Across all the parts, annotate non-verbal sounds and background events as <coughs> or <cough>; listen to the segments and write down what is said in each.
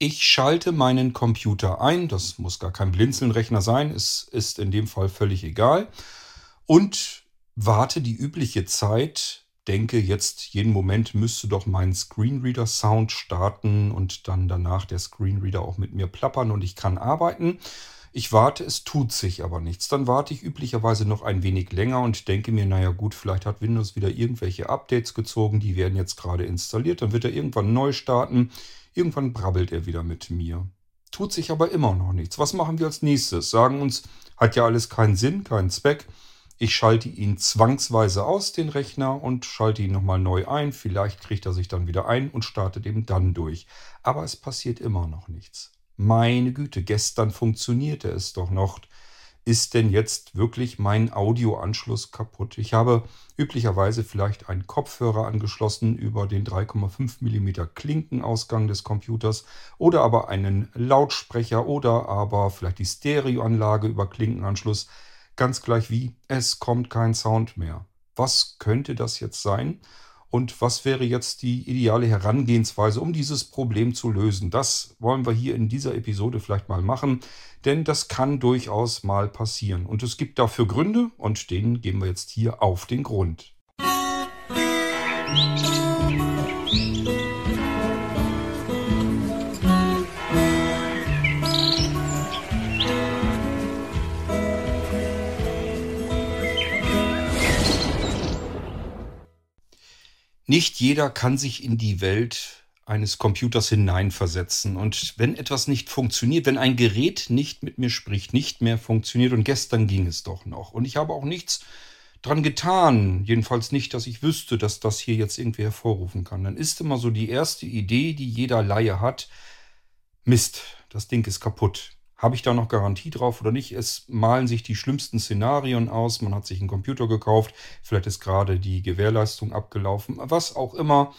Ich schalte meinen Computer ein. Das muss gar kein Blinzelnrechner sein. Es ist in dem Fall völlig egal. Und warte die übliche Zeit. Denke jetzt, jeden Moment müsste doch mein Screenreader-Sound starten und dann danach der Screenreader auch mit mir plappern und ich kann arbeiten. Ich warte, es tut sich aber nichts. Dann warte ich üblicherweise noch ein wenig länger und denke mir, naja gut, vielleicht hat Windows wieder irgendwelche Updates gezogen, die werden jetzt gerade installiert. Dann wird er irgendwann neu starten. Irgendwann brabbelt er wieder mit mir. Tut sich aber immer noch nichts. Was machen wir als nächstes? Sagen uns, hat ja alles keinen Sinn, keinen Zweck. Ich schalte ihn zwangsweise aus, den Rechner, und schalte ihn nochmal neu ein. Vielleicht kriegt er sich dann wieder ein und startet eben dann durch. Aber es passiert immer noch nichts. Meine Güte, gestern funktionierte es doch noch. Ist denn jetzt wirklich mein Audioanschluss kaputt? Ich habe üblicherweise vielleicht einen Kopfhörer angeschlossen über den 3,5 mm Klinkenausgang des Computers oder aber einen Lautsprecher oder aber vielleicht die Stereoanlage über Klinkenanschluss. Ganz gleich wie, es kommt kein Sound mehr. Was könnte das jetzt sein? Und was wäre jetzt die ideale Herangehensweise, um dieses Problem zu lösen? Das wollen wir hier in dieser Episode vielleicht mal machen, denn das kann durchaus mal passieren. Und es gibt dafür Gründe und denen gehen wir jetzt hier auf den Grund. Musik Nicht jeder kann sich in die Welt eines Computers hineinversetzen. Und wenn etwas nicht funktioniert, wenn ein Gerät nicht mit mir spricht, nicht mehr funktioniert, und gestern ging es doch noch, und ich habe auch nichts dran getan, jedenfalls nicht, dass ich wüsste, dass das hier jetzt irgendwie hervorrufen kann, dann ist immer so die erste Idee, die jeder Laie hat, Mist, das Ding ist kaputt. Habe ich da noch Garantie drauf oder nicht? Es malen sich die schlimmsten Szenarien aus. Man hat sich einen Computer gekauft. Vielleicht ist gerade die Gewährleistung abgelaufen. Was auch immer.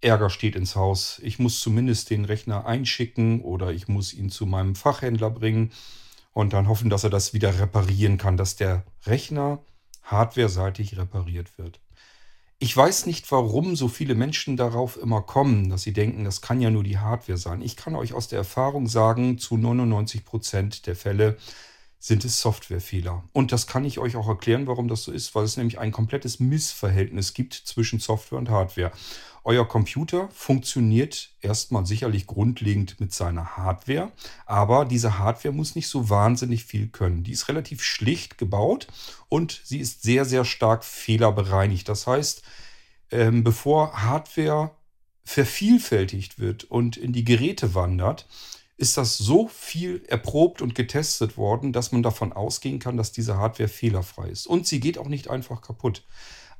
Ärger steht ins Haus. Ich muss zumindest den Rechner einschicken oder ich muss ihn zu meinem Fachhändler bringen und dann hoffen, dass er das wieder reparieren kann, dass der Rechner hardwareseitig repariert wird. Ich weiß nicht, warum so viele Menschen darauf immer kommen, dass sie denken, das kann ja nur die Hardware sein. Ich kann euch aus der Erfahrung sagen, zu 99 Prozent der Fälle sind es Softwarefehler. Und das kann ich euch auch erklären, warum das so ist, weil es nämlich ein komplettes Missverhältnis gibt zwischen Software und Hardware. Euer Computer funktioniert erstmal sicherlich grundlegend mit seiner Hardware, aber diese Hardware muss nicht so wahnsinnig viel können. Die ist relativ schlicht gebaut und sie ist sehr, sehr stark fehlerbereinigt. Das heißt, ähm, bevor Hardware vervielfältigt wird und in die Geräte wandert, ist das so viel erprobt und getestet worden, dass man davon ausgehen kann, dass diese Hardware fehlerfrei ist. Und sie geht auch nicht einfach kaputt.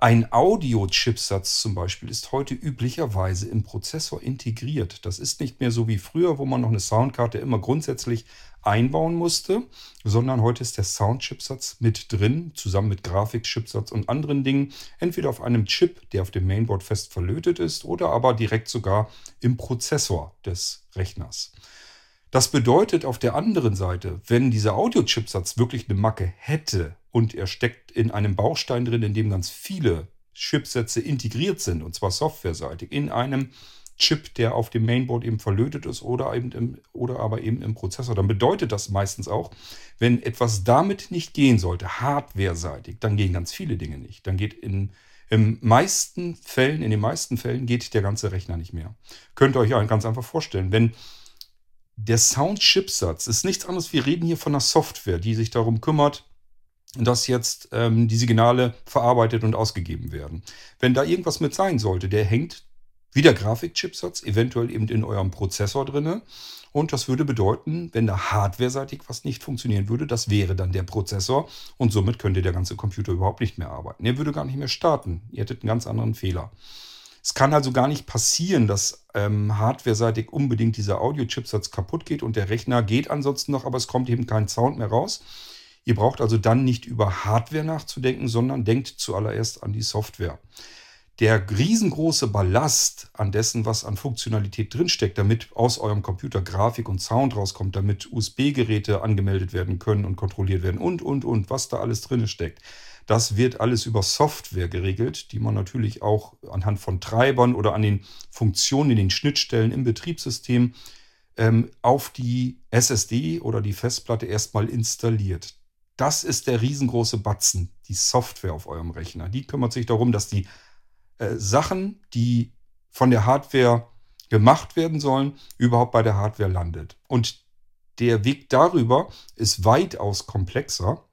Ein Audio-Chipsatz zum Beispiel ist heute üblicherweise im Prozessor integriert. Das ist nicht mehr so wie früher, wo man noch eine Soundkarte immer grundsätzlich einbauen musste, sondern heute ist der Soundchipsatz mit drin, zusammen mit Grafikchipsatz und anderen Dingen, entweder auf einem Chip, der auf dem Mainboard fest verlötet ist, oder aber direkt sogar im Prozessor des Rechners. Das bedeutet auf der anderen Seite, wenn dieser Audio-Chipsatz wirklich eine Macke hätte, und er steckt in einem Baustein drin, in dem ganz viele Chipsätze integriert sind, und zwar softwareseitig, in einem Chip, der auf dem Mainboard eben verlötet ist oder, eben im, oder aber eben im Prozessor. Dann bedeutet das meistens auch, wenn etwas damit nicht gehen sollte, hardwareseitig, dann gehen ganz viele Dinge nicht. Dann geht in in meisten Fällen, in den meisten Fällen geht der ganze Rechner nicht mehr. Könnt ihr euch ganz einfach vorstellen, wenn der Sound-Chipsatz ist nichts anderes, wir reden hier von einer Software, die sich darum kümmert, dass jetzt ähm, die Signale verarbeitet und ausgegeben werden. Wenn da irgendwas mit sein sollte, der hängt wie der Grafikchipsatz eventuell eben in eurem Prozessor drinne. Und das würde bedeuten, wenn da hardwareseitig was nicht funktionieren würde, das wäre dann der Prozessor und somit könnte der ganze Computer überhaupt nicht mehr arbeiten. Er würde gar nicht mehr starten. Ihr hättet einen ganz anderen Fehler. Es kann also gar nicht passieren, dass ähm, hardwareseitig unbedingt dieser Audio-Chipsatz kaputt geht und der Rechner geht ansonsten noch, aber es kommt eben kein Sound mehr raus. Ihr braucht also dann nicht über Hardware nachzudenken, sondern denkt zuallererst an die Software. Der riesengroße Ballast an dessen, was an Funktionalität drinsteckt, damit aus eurem Computer Grafik und Sound rauskommt, damit USB-Geräte angemeldet werden können und kontrolliert werden und, und, und, was da alles drin steckt. Das wird alles über Software geregelt, die man natürlich auch anhand von Treibern oder an den Funktionen in den Schnittstellen im Betriebssystem ähm, auf die SSD oder die Festplatte erstmal installiert. Das ist der riesengroße Batzen, die Software auf eurem Rechner. Die kümmert sich darum, dass die äh, Sachen, die von der Hardware gemacht werden sollen, überhaupt bei der Hardware landet. Und der Weg darüber ist weitaus komplexer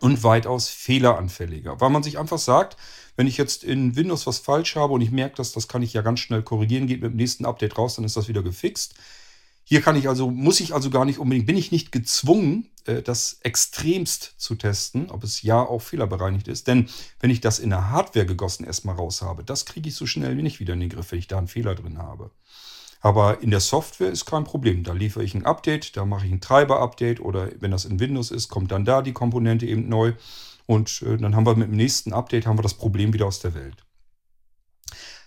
und weitaus fehleranfälliger, weil man sich einfach sagt, wenn ich jetzt in Windows was falsch habe und ich merke das, das kann ich ja ganz schnell korrigieren, geht mit dem nächsten Update raus, dann ist das wieder gefixt. Hier kann ich also, muss ich also gar nicht unbedingt, bin ich nicht gezwungen, äh, das extremst zu testen, ob es ja auch fehlerbereinigt ist. Denn wenn ich das in der Hardware gegossen erstmal raus habe, das kriege ich so schnell nicht wieder in den Griff, wenn ich da einen Fehler drin habe. Aber in der Software ist kein Problem. Da liefere ich ein Update, da mache ich ein Treiber-Update oder wenn das in Windows ist, kommt dann da die Komponente eben neu. Und äh, dann haben wir mit dem nächsten Update haben wir das Problem wieder aus der Welt.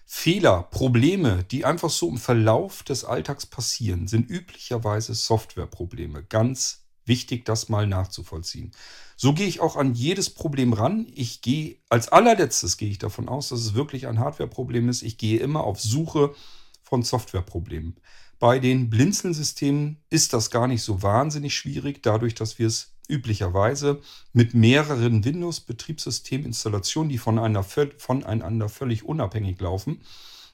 Fehler, Probleme, die einfach so im Verlauf des Alltags passieren, sind üblicherweise Softwareprobleme. Ganz wichtig, das mal nachzuvollziehen. So gehe ich auch an jedes Problem ran. Ich gehe als allerletztes gehe ich davon aus, dass es wirklich ein Hardwareproblem ist. Ich gehe immer auf Suche von Softwareproblemen. Bei den Blinzeln-Systemen ist das gar nicht so wahnsinnig schwierig, dadurch, dass wir es üblicherweise mit mehreren Windows-Betriebssysteminstallationen, die voneinander, voneinander völlig unabhängig laufen,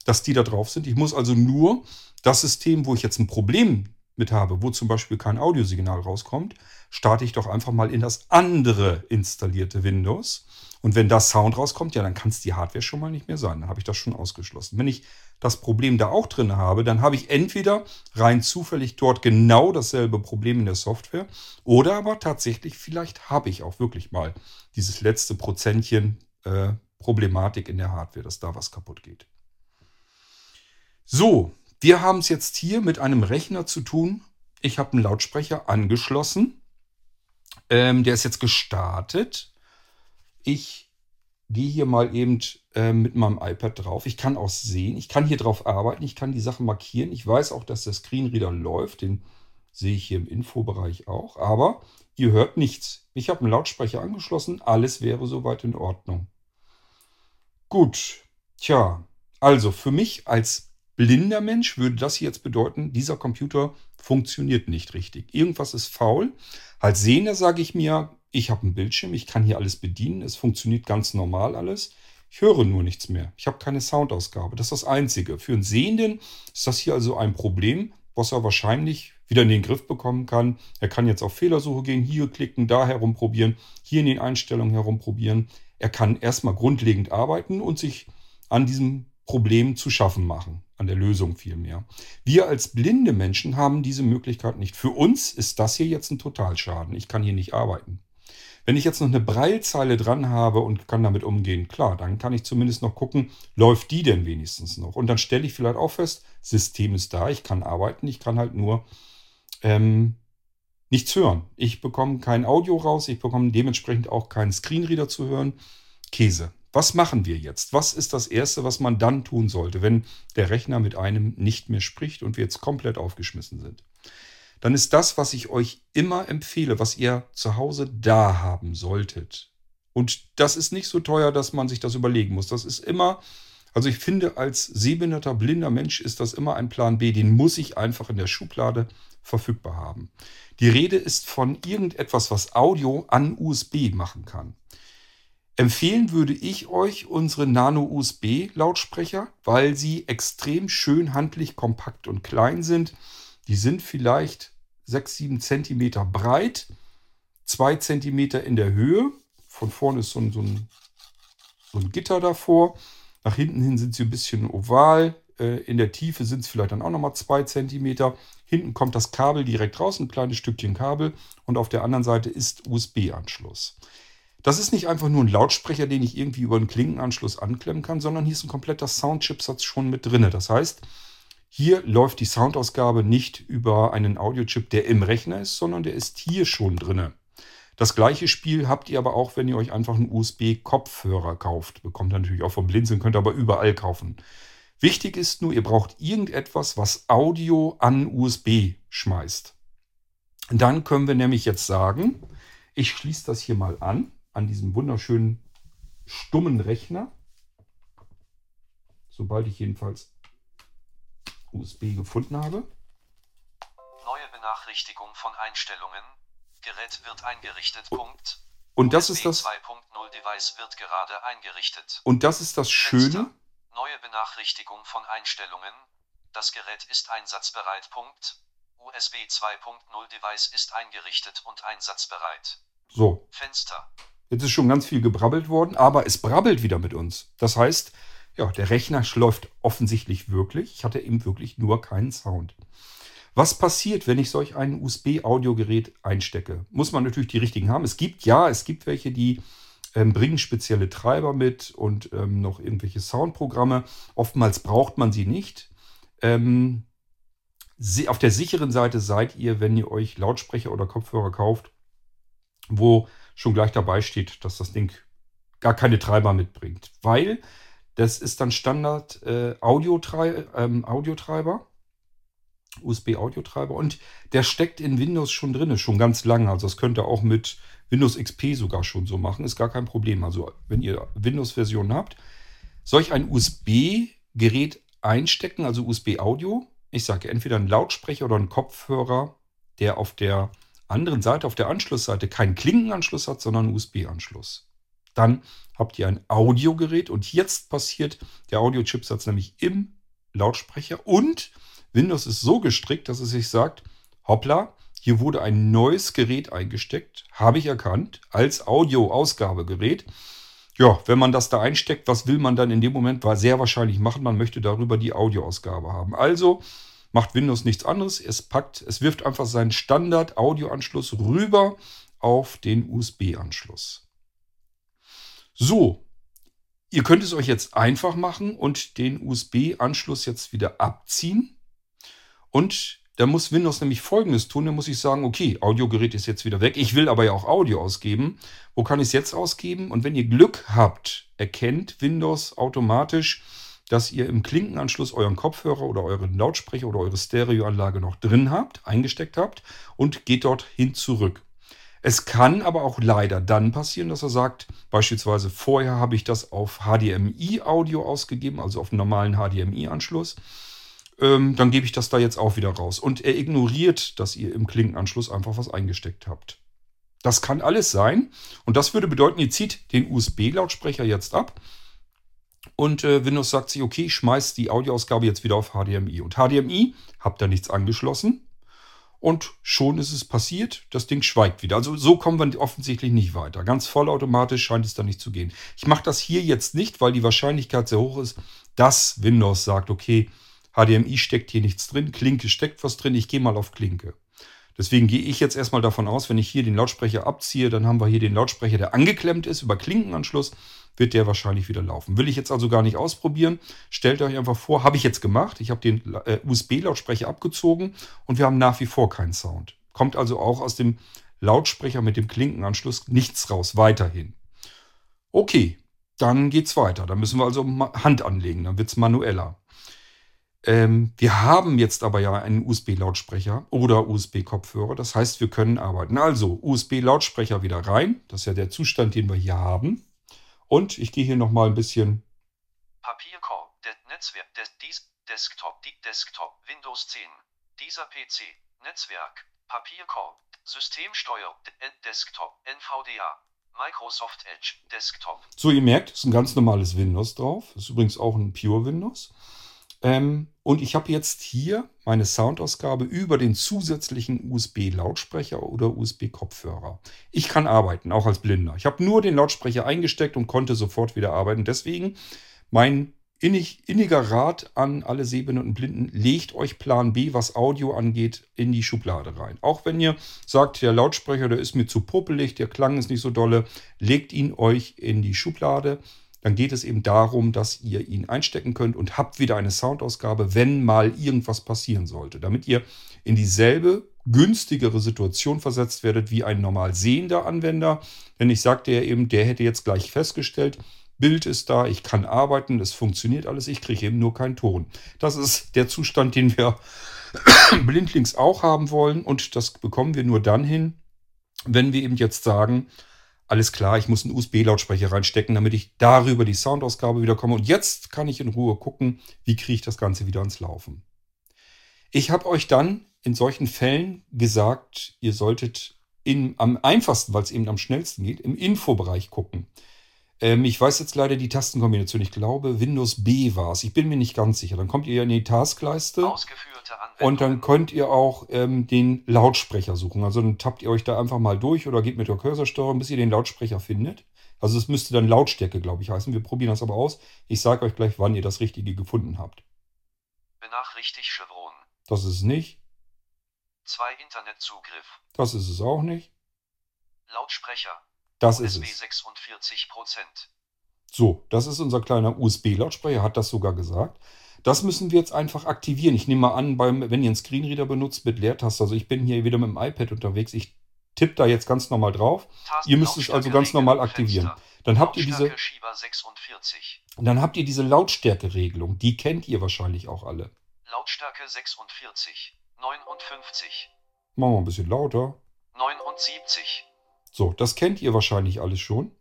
dass die da drauf sind. Ich muss also nur das System, wo ich jetzt ein Problem mit habe, wo zum Beispiel kein Audiosignal rauskommt, starte ich doch einfach mal in das andere installierte Windows. Und wenn da Sound rauskommt, ja, dann kann es die Hardware schon mal nicht mehr sein. Dann habe ich das schon ausgeschlossen. Wenn ich das Problem da auch drin habe, dann habe ich entweder rein zufällig dort genau dasselbe Problem in der Software oder aber tatsächlich, vielleicht habe ich auch wirklich mal dieses letzte Prozentchen äh, Problematik in der Hardware, dass da was kaputt geht. So, wir haben es jetzt hier mit einem Rechner zu tun. Ich habe einen Lautsprecher angeschlossen. Ähm, der ist jetzt gestartet. Ich gehe hier mal eben äh, mit meinem iPad drauf. Ich kann auch sehen, ich kann hier drauf arbeiten, ich kann die Sachen markieren. Ich weiß auch, dass der Screenreader läuft. Den sehe ich hier im Infobereich auch. Aber ihr hört nichts. Ich habe einen Lautsprecher angeschlossen. Alles wäre soweit in Ordnung. Gut. Tja, also für mich als blinder Mensch würde das jetzt bedeuten, dieser Computer funktioniert nicht richtig. Irgendwas ist faul. Als Sehender sage ich mir, ich habe einen Bildschirm, ich kann hier alles bedienen, es funktioniert ganz normal alles. Ich höre nur nichts mehr. Ich habe keine Soundausgabe. Das ist das Einzige. Für einen Sehenden ist das hier also ein Problem, was er wahrscheinlich wieder in den Griff bekommen kann. Er kann jetzt auf Fehlersuche gehen, hier klicken, da herumprobieren, hier in den Einstellungen herumprobieren. Er kann erstmal grundlegend arbeiten und sich an diesem Problem zu schaffen machen, an der Lösung vielmehr. Wir als blinde Menschen haben diese Möglichkeit nicht. Für uns ist das hier jetzt ein Totalschaden. Ich kann hier nicht arbeiten. Wenn ich jetzt noch eine Breilzeile dran habe und kann damit umgehen, klar, dann kann ich zumindest noch gucken, läuft die denn wenigstens noch? Und dann stelle ich vielleicht auch fest, System ist da, ich kann arbeiten, ich kann halt nur ähm, nichts hören. Ich bekomme kein Audio raus, ich bekomme dementsprechend auch keinen Screenreader zu hören. Käse. Was machen wir jetzt? Was ist das Erste, was man dann tun sollte, wenn der Rechner mit einem nicht mehr spricht und wir jetzt komplett aufgeschmissen sind? Dann ist das, was ich euch immer empfehle, was ihr zu Hause da haben solltet. Und das ist nicht so teuer, dass man sich das überlegen muss. Das ist immer, also ich finde, als sehbehinderter, blinder Mensch ist das immer ein Plan B. Den muss ich einfach in der Schublade verfügbar haben. Die Rede ist von irgendetwas, was Audio an USB machen kann. Empfehlen würde ich euch unsere Nano-USB-Lautsprecher, weil sie extrem schön handlich, kompakt und klein sind. Die sind vielleicht 6, 7 Zentimeter breit, 2 Zentimeter in der Höhe. Von vorne ist so ein, so, ein, so ein Gitter davor. Nach hinten hin sind sie ein bisschen oval. Äh, in der Tiefe sind es vielleicht dann auch nochmal 2 Zentimeter. Hinten kommt das Kabel direkt raus, ein kleines Stückchen Kabel. Und auf der anderen Seite ist USB-Anschluss. Das ist nicht einfach nur ein Lautsprecher, den ich irgendwie über einen Klinkenanschluss anklemmen kann, sondern hier ist ein kompletter Soundchipsatz schon mit drin. Das heißt, hier läuft die Soundausgabe nicht über einen Audiochip, der im Rechner ist, sondern der ist hier schon drin. Das gleiche Spiel habt ihr aber auch, wenn ihr euch einfach einen USB-Kopfhörer kauft. Bekommt ihr natürlich auch vom Blinzeln, könnt ihr aber überall kaufen. Wichtig ist nur, ihr braucht irgendetwas, was Audio an USB schmeißt. Dann können wir nämlich jetzt sagen, ich schließe das hier mal an an diesem wunderschönen stummen Rechner. Sobald ich jedenfalls USB gefunden habe. Benachrichtigung von Einstellungen. Gerät wird eingerichtet. Punkt. Und das ist das. 2.0 Device wird gerade eingerichtet. Und das ist das Schöne. Fenster. Neue Benachrichtigung von Einstellungen. Das Gerät ist einsatzbereit. Punkt. USB 2.0 Device ist eingerichtet und einsatzbereit. So, Fenster. Jetzt ist schon ganz viel gebrabbelt worden, aber es brabbelt wieder mit uns. Das heißt, ja, der Rechner läuft offensichtlich wirklich. Ich hatte eben wirklich nur keinen Sound. Was passiert, wenn ich solch ein USB-Audiogerät einstecke? Muss man natürlich die richtigen haben. Es gibt ja, es gibt welche, die ähm, bringen spezielle Treiber mit und ähm, noch irgendwelche Soundprogramme. Oftmals braucht man sie nicht. Ähm, sie, auf der sicheren Seite seid ihr, wenn ihr euch Lautsprecher oder Kopfhörer kauft, wo schon gleich dabei steht, dass das Ding gar keine Treiber mitbringt. Weil das ist dann Standard äh, Audiotreiber, ähm, Audiotreiber, USB-Audiotreiber und der steckt in Windows schon drin, schon ganz lange. Also das könnt ihr auch mit Windows XP sogar schon so machen, ist gar kein Problem. Also wenn ihr Windows-Versionen habt, solch ein USB-Gerät einstecken, also USB-Audio. Ich sage entweder ein Lautsprecher oder ein Kopfhörer, der auf der anderen Seite, auf der Anschlussseite, keinen Klinkenanschluss hat, sondern einen USB-Anschluss. Dann habt ihr ein Audiogerät und jetzt passiert der Audio-Chipsatz nämlich im Lautsprecher und Windows ist so gestrickt, dass es sich sagt, hoppla, hier wurde ein neues Gerät eingesteckt, habe ich erkannt, als Audio-Ausgabegerät. Ja, wenn man das da einsteckt, was will man dann in dem Moment sehr wahrscheinlich machen? Man möchte darüber die Audioausgabe haben. Also macht Windows nichts anderes. Es packt, es wirft einfach seinen Standard-Audioanschluss rüber auf den USB-Anschluss. So, ihr könnt es euch jetzt einfach machen und den USB-Anschluss jetzt wieder abziehen. Und da muss Windows nämlich Folgendes tun. Da muss ich sagen, okay, Audiogerät ist jetzt wieder weg. Ich will aber ja auch Audio ausgeben. Wo kann ich es jetzt ausgeben? Und wenn ihr Glück habt, erkennt Windows automatisch, dass ihr im Klinkenanschluss euren Kopfhörer oder euren Lautsprecher oder eure Stereoanlage noch drin habt, eingesteckt habt und geht dorthin zurück. Es kann aber auch leider dann passieren, dass er sagt, beispielsweise vorher habe ich das auf HDMI-Audio ausgegeben, also auf einen normalen HDMI-Anschluss. Ähm, dann gebe ich das da jetzt auch wieder raus. Und er ignoriert, dass ihr im Klinkenanschluss einfach was eingesteckt habt. Das kann alles sein. Und das würde bedeuten, ihr zieht den USB-Lautsprecher jetzt ab und äh, Windows sagt sich, okay, ich schmeiß die Audioausgabe jetzt wieder auf HDMI. Und HDMI, habt da nichts angeschlossen. Und schon ist es passiert, das Ding schweigt wieder. Also so kommen wir offensichtlich nicht weiter. Ganz vollautomatisch scheint es da nicht zu gehen. Ich mache das hier jetzt nicht, weil die Wahrscheinlichkeit sehr hoch ist, dass Windows sagt, okay, HDMI steckt hier nichts drin, Klinke steckt was drin, ich gehe mal auf Klinke. Deswegen gehe ich jetzt erstmal davon aus, wenn ich hier den Lautsprecher abziehe, dann haben wir hier den Lautsprecher, der angeklemmt ist über Klinkenanschluss wird der wahrscheinlich wieder laufen. Will ich jetzt also gar nicht ausprobieren. Stellt euch einfach vor, habe ich jetzt gemacht. Ich habe den äh, USB-Lautsprecher abgezogen und wir haben nach wie vor keinen Sound. Kommt also auch aus dem Lautsprecher mit dem Klinkenanschluss nichts raus, weiterhin. Okay, dann geht's weiter. Da müssen wir also Hand anlegen, dann wird's manueller. Ähm, wir haben jetzt aber ja einen USB-Lautsprecher oder USB-Kopfhörer. Das heißt, wir können arbeiten. Also USB-Lautsprecher wieder rein. Das ist ja der Zustand, den wir hier haben. Und ich gehe hier nochmal ein bisschen. Papierkorb, Netzwerk, dies, Desktop, die Desktop, Windows 10. Dieser PC, Netzwerk, Papierkorb, Systemsteuer, Desktop, NVDA, Microsoft Edge, Desktop. So, ihr merkt, es ist ein ganz normales Windows drauf. Das ist übrigens auch ein Pure Windows. Ähm, und ich habe jetzt hier meine Soundausgabe über den zusätzlichen USB-Lautsprecher oder USB-Kopfhörer. Ich kann arbeiten, auch als Blinder. Ich habe nur den Lautsprecher eingesteckt und konnte sofort wieder arbeiten. Deswegen mein innig, inniger Rat an alle Sehbehinderten und Blinden, legt euch Plan B, was Audio angeht, in die Schublade rein. Auch wenn ihr sagt, der Lautsprecher, der ist mir zu puppelig, der Klang ist nicht so dolle, legt ihn euch in die Schublade dann geht es eben darum, dass ihr ihn einstecken könnt und habt wieder eine Soundausgabe, wenn mal irgendwas passieren sollte, damit ihr in dieselbe günstigere Situation versetzt werdet wie ein normal sehender Anwender. Denn ich sagte ja eben, der hätte jetzt gleich festgestellt, Bild ist da, ich kann arbeiten, es funktioniert alles, ich kriege eben nur keinen Ton. Das ist der Zustand, den wir <coughs> blindlings auch haben wollen und das bekommen wir nur dann hin, wenn wir eben jetzt sagen, alles klar, ich muss einen USB-Lautsprecher reinstecken, damit ich darüber die Soundausgabe wieder komme. Und jetzt kann ich in Ruhe gucken, wie kriege ich das Ganze wieder ans Laufen. Ich habe euch dann in solchen Fällen gesagt, ihr solltet in, am einfachsten, weil es eben am schnellsten geht, im Infobereich gucken. Ähm, ich weiß jetzt leider die Tastenkombination. Ich glaube, Windows B war es. Ich bin mir nicht ganz sicher. Dann kommt ihr in die Taskleiste. Und dann könnt ihr auch ähm, den Lautsprecher suchen. Also dann tappt ihr euch da einfach mal durch oder geht mit der Cursorsteuerung, bis ihr den Lautsprecher findet. Also es müsste dann Lautstärke, glaube ich, heißen. Wir probieren das aber aus. Ich sage euch gleich, wann ihr das Richtige gefunden habt. Benachrichtigt Chevron. Das ist es nicht. Zwei Internetzugriff. Das ist es auch nicht. Lautsprecher. Das USB ist es. 46 Prozent. So, das ist unser kleiner USB-Lautsprecher, hat das sogar gesagt. Das müssen wir jetzt einfach aktivieren. Ich nehme mal an, beim, wenn ihr einen Screenreader benutzt mit Leertaste, also ich bin hier wieder mit dem iPad unterwegs, ich tippe da jetzt ganz normal drauf. Tasten Ihr müsst es also ganz normal aktivieren. Dann habt ihr diese, Lautstärke Schieber 46. dann habt ihr diese Lautstärkeregelung. Die kennt ihr wahrscheinlich auch alle. Lautstärke 46. 59. Machen wir ein bisschen lauter. 79. So, das kennt ihr wahrscheinlich alles schon.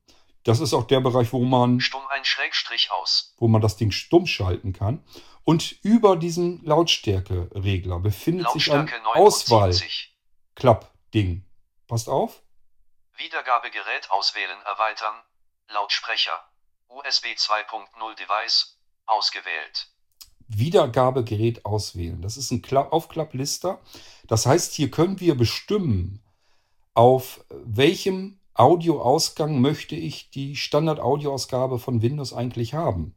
Das ist auch der Bereich, wo man, Stumm ein Schrägstrich aus. wo man das Ding stumm schalten kann. Und über diesem Lautstärkeregler befindet sich ein Lautstärke Auswahlklappding. 79. Passt auf. Wiedergabegerät auswählen erweitern. Lautsprecher. USB 2.0 Device. Ausgewählt. Wiedergabegerät auswählen. Das ist ein Kla- Aufklapplister. Das heißt, hier können wir bestimmen, auf welchem Audioausgang möchte ich die Standard-Audioausgabe von Windows eigentlich haben.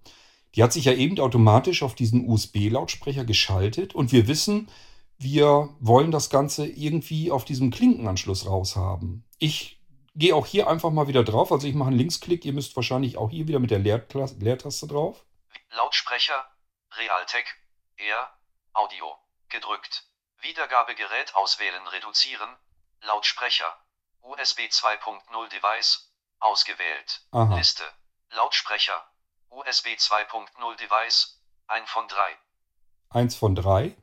Die hat sich ja eben automatisch auf diesen USB-Lautsprecher geschaltet und wir wissen, wir wollen das Ganze irgendwie auf diesem Klinkenanschluss raushaben. Ich gehe auch hier einfach mal wieder drauf. Also ich mache einen Linksklick. Ihr müsst wahrscheinlich auch hier wieder mit der Leertaste drauf. Lautsprecher. Realtek. Air. Audio. Gedrückt. Wiedergabegerät auswählen reduzieren. Lautsprecher. USB 2.0 Device. Ausgewählt. Aha. Liste. Lautsprecher. USB 2.0 Device. Ein von drei. Eins von drei.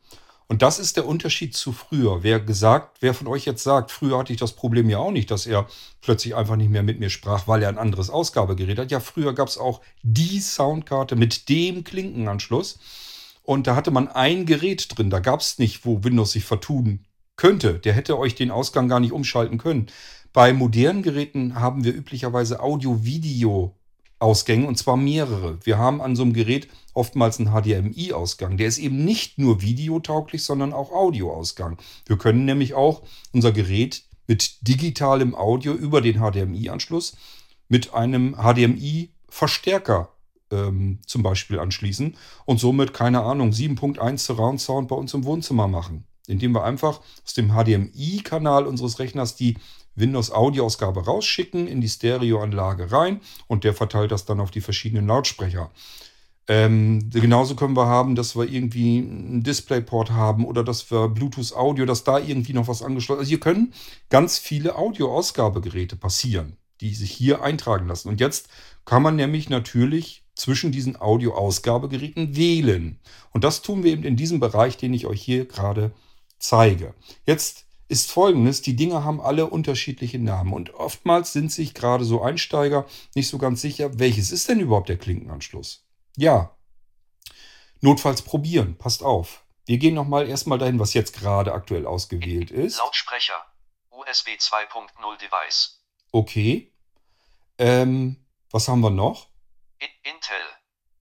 Und das ist der Unterschied zu früher. Wer gesagt, wer von euch jetzt sagt, früher hatte ich das Problem ja auch nicht, dass er plötzlich einfach nicht mehr mit mir sprach, weil er ein anderes Ausgabegerät hat. Ja, früher gab es auch die Soundkarte mit dem Klinkenanschluss. Und da hatte man ein Gerät drin. Da gab es nicht, wo Windows sich vertun könnte. Der hätte euch den Ausgang gar nicht umschalten können. Bei modernen Geräten haben wir üblicherweise Audio-Video-Ausgänge und zwar mehrere. Wir haben an so einem Gerät oftmals einen HDMI-Ausgang. Der ist eben nicht nur videotauglich, sondern auch Audioausgang. Wir können nämlich auch unser Gerät mit digitalem Audio über den HDMI-Anschluss mit einem HDMI-Verstärker ähm, zum Beispiel anschließen und somit, keine Ahnung, 7.1 Surround Sound bei uns im Wohnzimmer machen. Indem wir einfach aus dem HDMI-Kanal unseres Rechners die Windows-Audioausgabe rausschicken, in die Stereoanlage rein und der verteilt das dann auf die verschiedenen Lautsprecher. Ähm, genauso können wir haben, dass wir irgendwie einen Displayport haben oder dass wir Bluetooth Audio, dass da irgendwie noch was angeschlossen ist. Also hier können ganz viele Audio-Ausgabegeräte passieren, die sich hier eintragen lassen. Und jetzt kann man nämlich natürlich zwischen diesen Audio-Ausgabegeräten wählen. Und das tun wir eben in diesem Bereich, den ich euch hier gerade zeige. Jetzt ist folgendes, die Dinge haben alle unterschiedliche Namen und oftmals sind sich gerade so Einsteiger nicht so ganz sicher, welches ist denn überhaupt der Klinkenanschluss? Ja, notfalls probieren, passt auf. Wir gehen nochmal erstmal dahin, was jetzt gerade aktuell ausgewählt ist. Lautsprecher. USB 2.0 Device. Okay. Ähm, was haben wir noch? Intel.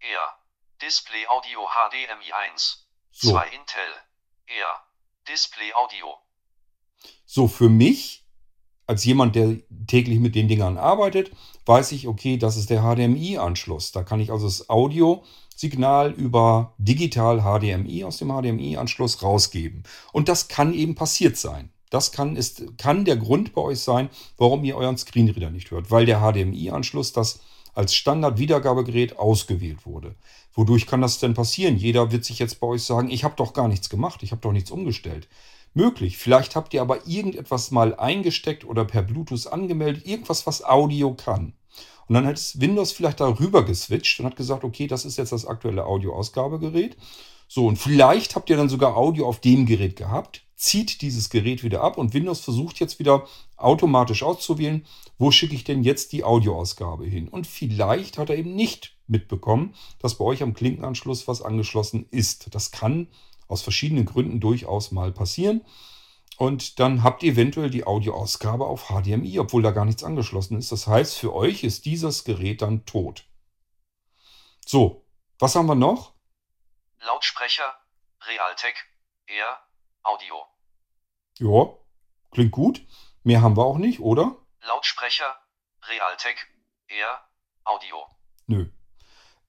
Air. Display Audio HDMI 1. So. 2 Intel. Air. Display Audio. So, für mich, als jemand, der täglich mit den Dingern arbeitet, weiß ich, okay, das ist der HDMI-Anschluss. Da kann ich also das Audiosignal über digital HDMI aus dem HDMI-Anschluss rausgeben. Und das kann eben passiert sein. Das kann, ist, kann der Grund bei euch sein, warum ihr euren Screenreader nicht hört, weil der HDMI-Anschluss das als Standard-Wiedergabegerät ausgewählt wurde. Wodurch kann das denn passieren? Jeder wird sich jetzt bei euch sagen, ich habe doch gar nichts gemacht, ich habe doch nichts umgestellt. Möglich. Vielleicht habt ihr aber irgendetwas mal eingesteckt oder per Bluetooth angemeldet, irgendwas, was Audio kann. Und dann hat es Windows vielleicht darüber geswitcht und hat gesagt, okay, das ist jetzt das aktuelle Audioausgabegerät. So, und vielleicht habt ihr dann sogar Audio auf dem Gerät gehabt, zieht dieses Gerät wieder ab und Windows versucht jetzt wieder automatisch auszuwählen, wo schicke ich denn jetzt die Audioausgabe hin. Und vielleicht hat er eben nicht mitbekommen, dass bei euch am Klinkenanschluss was angeschlossen ist. Das kann aus verschiedenen Gründen durchaus mal passieren. Und dann habt ihr eventuell die Audioausgabe auf HDMI, obwohl da gar nichts angeschlossen ist. Das heißt, für euch ist dieses Gerät dann tot. So, was haben wir noch? Lautsprecher, Realtek, Air, Audio. Ja, klingt gut. Mehr haben wir auch nicht, oder? Lautsprecher, Realtek, Air, Audio. Nö.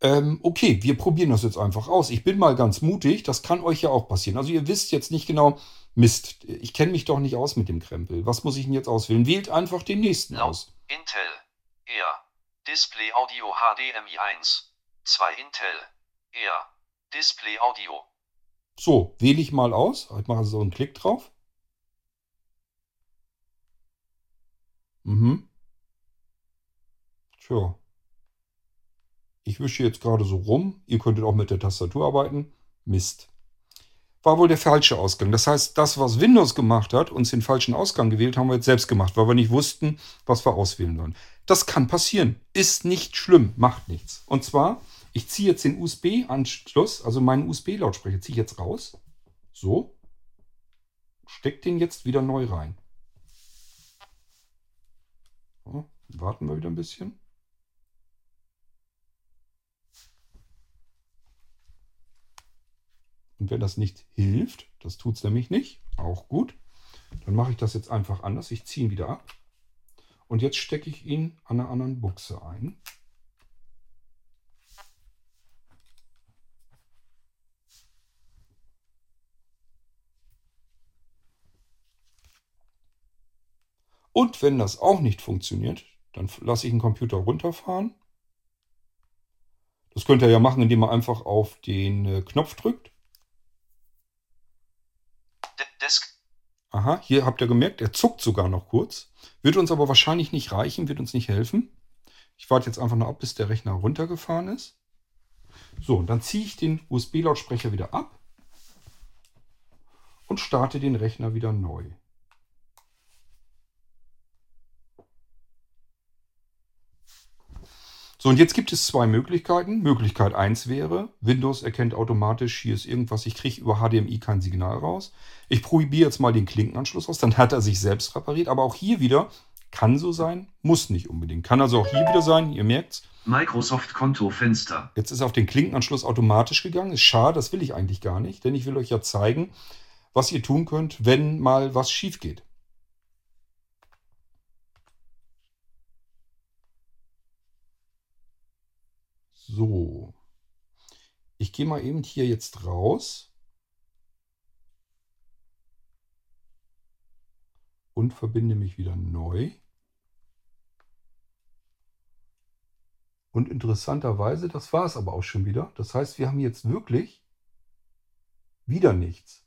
Ähm, okay, wir probieren das jetzt einfach aus. Ich bin mal ganz mutig. Das kann euch ja auch passieren. Also ihr wisst jetzt nicht genau, Mist, ich kenne mich doch nicht aus mit dem Krempel. Was muss ich denn jetzt auswählen? Wählt einfach den nächsten aus. Intel, Air, Display Audio HDMI 1, 2 Intel, Air, Display Audio. So, wähle ich mal aus. Ich mache so einen Klick drauf. Mhm. Tja. Ich wische jetzt gerade so rum. Ihr könntet auch mit der Tastatur arbeiten. Mist. War wohl der falsche Ausgang. Das heißt, das, was Windows gemacht hat, uns den falschen Ausgang gewählt, haben wir jetzt selbst gemacht, weil wir nicht wussten, was wir auswählen sollen. Das kann passieren. Ist nicht schlimm. Macht nichts. Und zwar, ich ziehe jetzt den USB-Anschluss, also meinen USB-Lautsprecher, ziehe ich jetzt raus. So. Steck den jetzt wieder neu rein. So, warten wir wieder ein bisschen. Und wenn das nicht hilft, das tut es nämlich nicht, auch gut, dann mache ich das jetzt einfach anders. Ich ziehe ihn wieder ab. Und jetzt stecke ich ihn an einer anderen Buchse ein. Und wenn das auch nicht funktioniert, dann lasse ich den Computer runterfahren. Das könnt ihr ja machen, indem ihr einfach auf den äh, Knopf drückt. De Desk, Aha, hier habt ihr gemerkt, er zuckt sogar noch kurz. Wird uns aber wahrscheinlich nicht reichen, wird uns nicht helfen. Ich warte jetzt einfach noch ab, bis der Rechner runtergefahren ist. So, und dann ziehe ich den USB-Lautsprecher wieder ab und starte den Rechner wieder neu. So, und jetzt gibt es zwei Möglichkeiten. Möglichkeit 1 wäre, Windows erkennt automatisch, hier ist irgendwas, ich kriege über HDMI kein Signal raus. Ich probiere jetzt mal den Klinkenanschluss aus, dann hat er sich selbst repariert. Aber auch hier wieder, kann so sein, muss nicht unbedingt. Kann also auch hier wieder sein, ihr merkt's. Microsoft-Konto-Fenster. Jetzt ist er auf den Klinkenanschluss automatisch gegangen. Ist schade, das will ich eigentlich gar nicht, denn ich will euch ja zeigen, was ihr tun könnt, wenn mal was schief geht. So. Ich gehe mal eben hier jetzt raus. Und verbinde mich wieder neu. Und interessanterweise, das war es aber auch schon wieder. Das heißt, wir haben jetzt wirklich wieder nichts.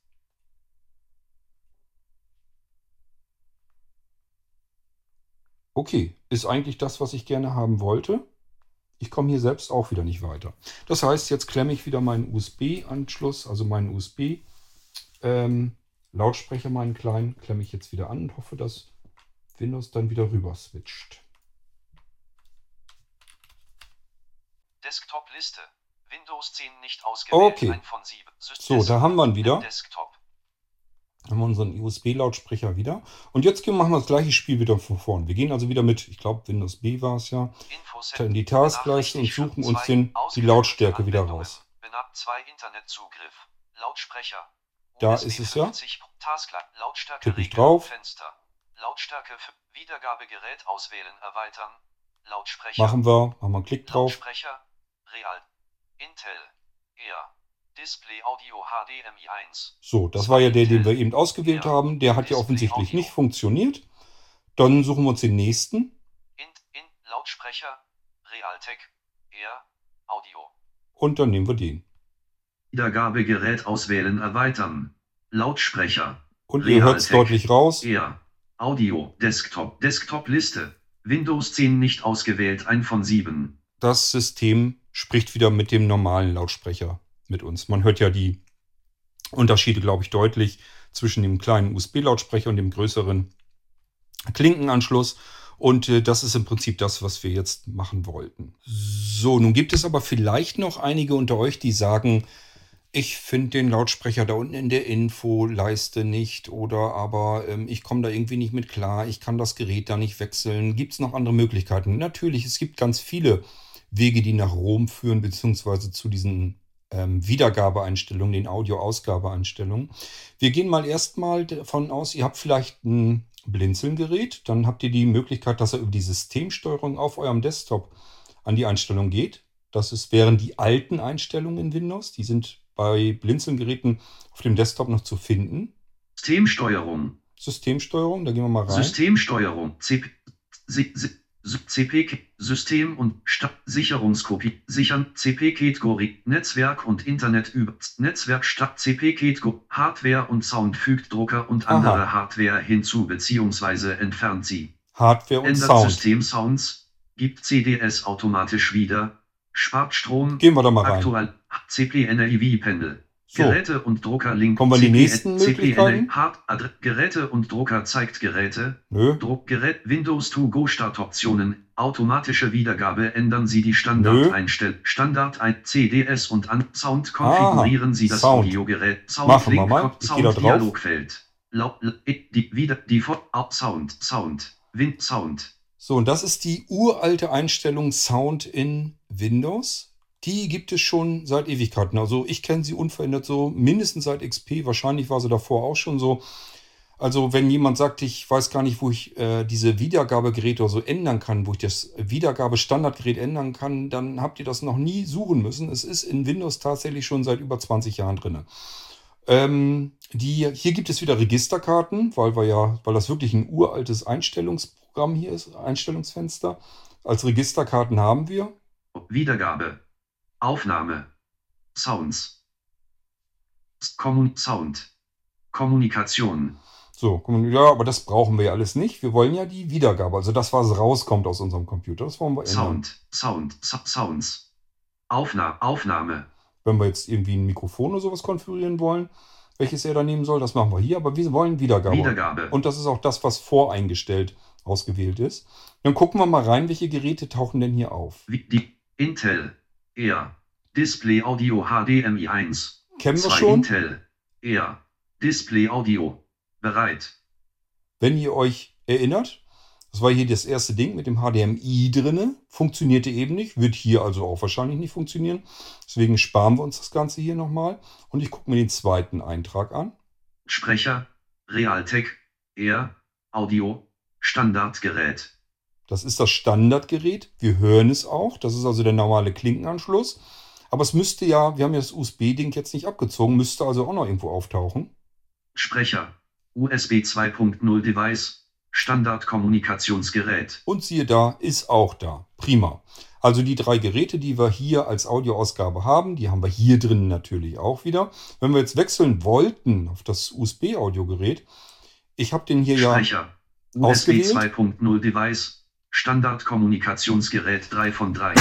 Okay, ist eigentlich das, was ich gerne haben wollte. Ich komme hier selbst auch wieder nicht weiter. Das heißt, jetzt klemme ich wieder meinen USB-Anschluss, also meinen USB-Lautsprecher, meinen kleinen, klemme ich jetzt wieder an und hoffe, dass Windows dann wieder rüber switcht. Desktop-Liste. Windows 10 nicht ausgewählt. Okay. Ein von 7. So, da haben wir ihn wieder. Desktop. Haben wir unseren USB-Lautsprecher wieder. Und jetzt machen wir das gleiche Spiel wieder von vorn. Wir gehen also wieder mit, ich glaube Windows B war es ja, in die Taskleiste und suchen uns den, die Lautstärke wieder raus. Benannt 2 Internetzugriff. Lautsprecher. Da ist es ja. 50, Taskle Lautstärke Tipp ich drauf. Machen wir, machen wir einen Klick drauf. Lautsprecher. Real. Intel. Air. Display Audio HDMI 1. So, das war ja der, den wir eben ausgewählt Ja. haben. Der hat ja Display offensichtlich Audio. nicht funktioniert. Dann suchen wir uns den nächsten. Int, in, Lautsprecher. Realtek. Air. Audio. Und dann nehmen wir den. Wiedergabegerät auswählen erweitern. Lautsprecher. Und ihr hört es Realtek. deutlich raus. Air. Audio. Desktop. Desktop-Liste. Windows 10 nicht ausgewählt. Ein von 7. Das System spricht wieder mit dem normalen Lautsprecher mit uns. Man hört ja die Unterschiede, glaube ich, deutlich zwischen dem kleinen USB-Lautsprecher und dem größeren Klinkenanschluss. Und äh, das ist im Prinzip das, was wir jetzt machen wollten. So, nun gibt es aber vielleicht noch einige unter euch, die sagen, ich finde den Lautsprecher da unten in der Infoleiste nicht oder aber ähm, ich komme da irgendwie nicht mit klar, ich kann das Gerät da nicht wechseln. Gibt es noch andere Möglichkeiten? Natürlich, es gibt ganz viele Wege, die nach Rom führen, beziehungsweise zu diesen ähm, Wiedergabeeinstellungen, den Audioausgabeeinstellungen. Wir gehen mal erstmal davon aus, ihr habt vielleicht ein Blinzeln-Gerät, dann habt ihr die Möglichkeit, dass er über die Systemsteuerung auf eurem Desktop an die Einstellung geht. Das ist, wären die alten Einstellungen in Windows. Die sind bei Blinzeln-Geräten auf dem Desktop noch zu finden. Systemsteuerung. Systemsteuerung, da gehen wir mal rein. Systemsteuerung. CP, CP System und Sta Sicherungskopie sichern CP-Kategorie Netzwerk und Internet über Netzwerk statt CP-Kategorie Hardware und Sound fügt Drucker und andere Aha. Hardware hinzu bzw. entfernt sie. Hardware und Ändert Sound. System Sounds, gibt CDS automatisch wieder, spart Strom, Gehen wir da mal rein. aktuell CP-NIV-Pendel. So. Geräte und Drucker Link Kommen wir in die nächsten Möglichkeiten? Hard Adre Geräte und Drucker zeigt Geräte, Nö. Druckgerät Windows to Go Startoptionen, automatische Wiedergabe ändern Sie die Standardeinstell Standard ein CDS und an Sound konfigurieren Sie das Sound. Audiogerät Sound Machen wir Link mal. Kopf- Ich Sound drauf. Dialogfeld. Lau, die, wieder, die Sound, Sound, Wind, Sound. So, und das ist die uralte Einstellung Sound in Windows. Die gibt es schon seit Ewigkeiten. Also ich kenne sie unverändert so, mindestens seit XP. Wahrscheinlich war sie davor auch schon so. Also wenn jemand sagt, ich weiß gar nicht, wo ich äh, diese Wiedergabegeräte oder so ändern kann, wo ich das Wiedergabestandardgerät ändern kann, dann habt ihr das noch nie suchen müssen. Es ist in Windows tatsächlich schon seit über 20 Jahren drin. Ähm, die, hier gibt es wieder Registerkarten, weil wir ja, weil das wirklich ein uraltes Einstellungsprogramm hier ist, Einstellungsfenster. Als Registerkarten haben wir. Wiedergabe. Aufnahme. Sounds. Kommun Sound. Kommunikation. So, ja, aber das brauchen wir ja alles nicht. Wir wollen ja die Wiedergabe, also das, was rauskommt aus unserem Computer. Das wollen wir ändern. Sound. Sound. So Sounds. Aufna Aufnahme. Wenn wir jetzt irgendwie ein Mikrofon oder sowas konfigurieren wollen, welches er da nehmen soll, das machen wir hier. Aber wir wollen Wiedergabe. Wiedergabe. Und das ist auch das, was voreingestellt ausgewählt ist. Dann gucken wir mal rein, welche Geräte tauchen denn hier auf. Die Intel. Air. Display Audio HDMI 1. Kennen wir 2 schon. Intel. Air. Display Audio. Bereit. Wenn ihr euch erinnert, das war hier das erste Ding mit dem HDMI drinne, funktionierte eben nicht, wird hier also auch wahrscheinlich nicht funktionieren. Deswegen sparen wir uns das Ganze hier nochmal und ich gucke mir den zweiten Eintrag an. Sprecher. Realtek. Air. Audio. Standardgerät. Das ist das Standardgerät. Wir hören es auch. Das ist also der normale Klinkenanschluss. Aber es müsste ja, wir haben ja das USB-Ding jetzt nicht abgezogen, müsste also auch noch irgendwo auftauchen. Sprecher. USB 2.0 Device. Standardkommunikationsgerät. Und siehe da, ist auch da. Prima. Also die drei Geräte, die wir hier als Audioausgabe haben, die haben wir hier drin natürlich auch wieder. Wenn wir jetzt wechseln wollten auf das USB-Audiogerät, ich habe den hier ja, Sprecher. USB ausgewählt. 2.0 Device. Standardkommunikationsgerät 3 von 3.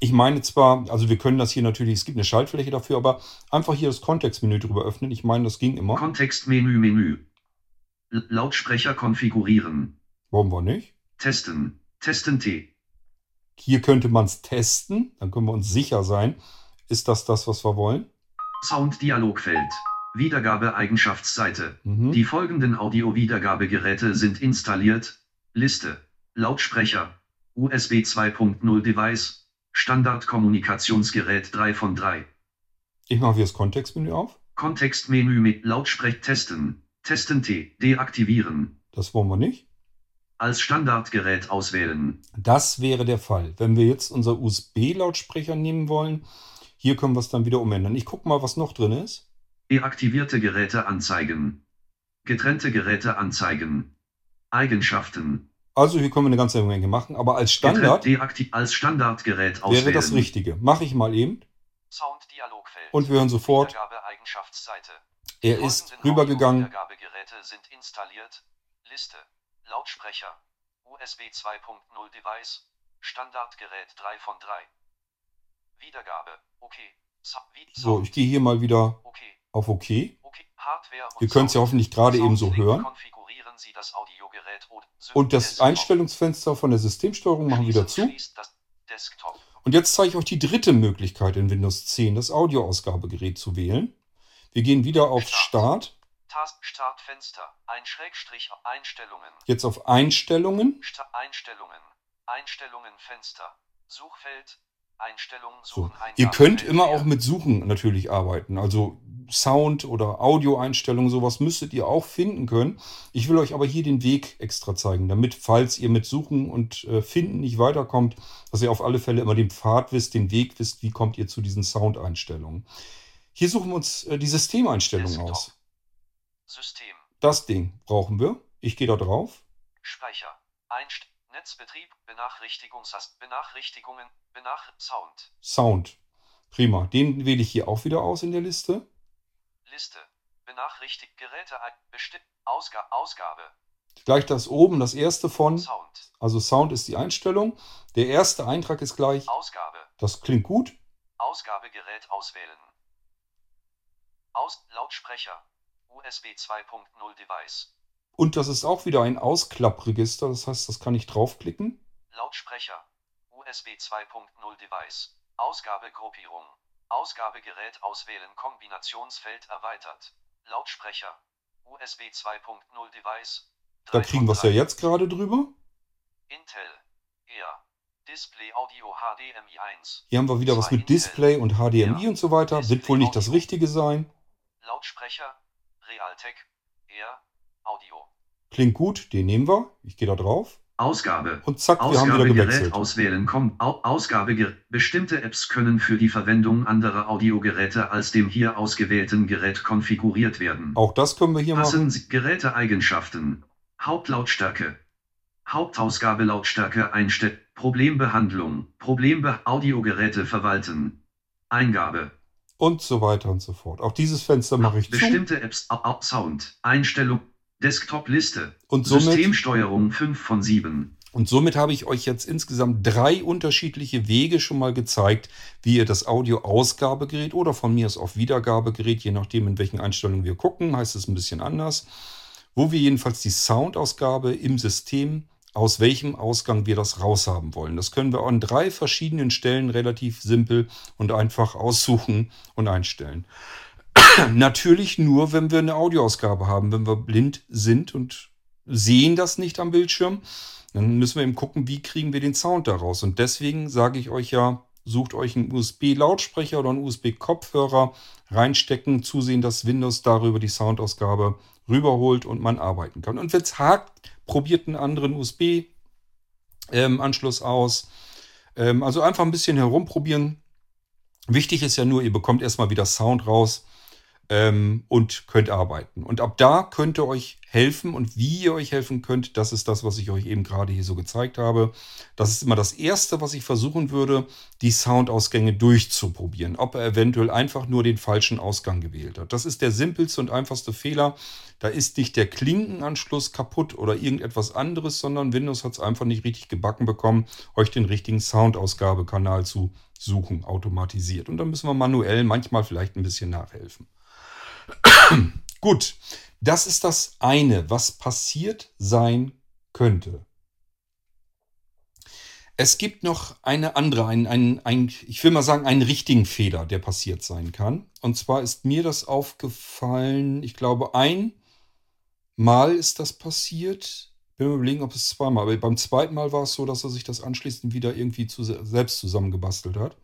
ich meine zwar, also wir können das hier natürlich, es gibt eine Schaltfläche dafür, aber einfach hier das Kontextmenü drüber öffnen. Ich meine, das ging immer. Kontextmenü Menü. Lautsprecher konfigurieren. Warum wir nicht? Testen. Testen T. Hier könnte man es testen, dann können wir uns sicher sein, ist das das, was wir wollen. Sound-Dialogfeld. Wiedergabe-Eigenschaftsseite. Mhm. Die folgenden Audio-Wiedergabegeräte sind installiert. Liste. Lautsprecher. USB 2.0 Device. Standardkommunikationsgerät 3 von 3. Ich mache hier das Kontextmenü auf. Kontextmenü mit Lautsprech testen. Testen T. Deaktivieren. Das wollen wir nicht. Als Standardgerät auswählen. Das wäre der Fall. Wenn wir jetzt unser USB-Lautsprecher nehmen wollen, hier können wir es dann wieder umändern. Ich gucke mal, was noch drin ist. Deaktivierte Geräte anzeigen. Getrennte Geräte anzeigen. Eigenschaften. Also hier können wir eine ganze Menge machen, aber als Standard als Standardgerät auswählen. wäre das Richtige. Mache ich mal eben und wir hören sofort, er ist rübergegangen. Audio-Wiedergabegeräte sind installiert. Liste. Lautsprecher. USB 2.0 Device. Standardgerät 3 von 3. Wiedergabe. Okay. Sub So, ich gehe hier mal wieder Okay. Auf OK. Ihr Okay. Und könnt es ja hoffentlich gerade eben so hören. Das Und das. Einstellungsfenster von der Systemsteuerung machen wir wieder zu. Und jetzt zeige ich euch die dritte Möglichkeit in Windows 10, das Audioausgabegerät zu wählen. Wir gehen wieder auf Start. Startfenster. Ein Schrägstrich Einstellungen. Jetzt auf Einstellungen. Einstellungen. Einstellungen Fenster. Suchfeld. Einstellungen So. suchen. Ihr könnt immer auch mit Suchen natürlich arbeiten. Also Sound oder Audioeinstellungen, sowas müsstet ihr auch finden können. Ich will euch aber hier den Weg extra zeigen, damit, falls ihr mit Suchen und äh, Finden nicht weiterkommt, dass ihr auf alle Fälle immer den Pfad wisst, den Weg wisst, wie kommt ihr zu diesen Soundeinstellungen. Hier suchen wir uns äh, die Systemeinstellungen Desktop. aus. System. Das Ding brauchen wir. Ich gehe da drauf. Speicher. Einst Netzbetrieb. Benachrichtigungsast Benachrichtigungen. Benach Sound. Sound. Prima. Den wähle ich hier auch wieder aus in der Liste. Liste. Benachrichtigt Geräte. Bestimmt. Ausga Ausgabe. Gleich das oben, das erste von. Sound. Also Sound ist die Einstellung. Der erste Eintrag ist gleich. Ausgabe. Das klingt gut. Ausgabegerät auswählen. Aus Lautsprecher. USB 2.0 Device. Und das ist auch wieder ein Ausklappregister. Das heißt, das kann ich draufklicken. Lautsprecher. USB 2.0 Device. Ausgabegruppierung. Ausgabegerät auswählen. Kombinationsfeld erweitert. Lautsprecher. USB 2.0 Device. Da 3 kriegen wir es ja 3. jetzt gerade drüber. Intel. Eher. Display Audio HDMI 1. Hier haben wir wieder was mit Display und HDMI Ja. und so weiter. Wird wohl nicht das Display-Audio. Richtige sein. Lautsprecher. Realtek. Eher. Audio. Klingt gut, den nehmen wir. Ich gehe da drauf. Ausgabe. Und zack, wir haben wieder gewechselt. auswählen. Komm, Au Ausgabegerät. Bestimmte Apps können für die Verwendung anderer Audiogeräte als dem hier ausgewählten Gerät konfiguriert werden. Auch das können wir hier Passen machen. Geräteeigenschaften. Hauptlautstärke. Hauptausgabelautstärke einstellen. Problembehandlung. Probleme Audiogeräte verwalten. Eingabe. Und so weiter und so fort. Auch dieses Fenster mache ich zu. Bestimmte Apps. Sound. Einstellung. Desktop-Liste. Und somit, Systemsteuerung 5 von 7. und somit habe ich euch jetzt insgesamt drei unterschiedliche Wege schon mal gezeigt, wie ihr das Audio-Ausgabegerät oder von mir aus auch Wiedergabegerät, je nachdem in welchen Einstellungen wir gucken, heißt es ein bisschen anders, wo wir jedenfalls die Soundausgabe im System, aus welchem Ausgang wir das raushaben wollen. Das können wir an drei verschiedenen Stellen relativ simpel und einfach aussuchen und einstellen. <coughs> Natürlich nur, wenn wir eine Audioausgabe haben, wenn wir blind sind und sehen das nicht am Bildschirm, dann müssen wir eben gucken, wie kriegen wir den Sound daraus. Und deswegen sage ich euch ja, sucht euch einen USB-Lautsprecher oder einen USB-Kopfhörer, reinstecken, zusehen, dass Windows darüber die Soundausgabe rüberholt und man arbeiten kann. Und wenn es hakt, probiert einen anderen USB-Anschluss aus. Ähm, also einfach ein bisschen herumprobieren. Wichtig ist ja nur, ihr bekommt erstmal wieder Sound raus ähm, und könnt arbeiten. Und ab da könnt ihr euch helfen und wie ihr euch helfen könnt, das ist das, was ich euch eben gerade hier so gezeigt habe. Das ist immer das Erste, was ich versuchen würde, die Soundausgänge durchzuprobieren, ob er eventuell einfach nur den falschen Ausgang gewählt hat. Das ist der simpelste und einfachste Fehler. Da ist nicht der Klinkenanschluss kaputt oder irgendetwas anderes, sondern Windows hat es einfach nicht richtig gebacken bekommen, euch den richtigen Soundausgabekanal zu suchen, automatisiert. Und dann müssen wir manuell manchmal vielleicht ein bisschen nachhelfen. Gut, das ist das eine, was passiert sein könnte. Es gibt noch eine andere, einen, einen, einen, ich will mal sagen, einen richtigen Fehler, der passiert sein kann. Und zwar ist mir das aufgefallen, ich glaube, einmal ist das passiert. Ich bin mir überlegen, ob es zweimal, aber beim zweiten Mal war es so, dass er sich das anschließend wieder irgendwie zu, selbst zusammengebastelt hat.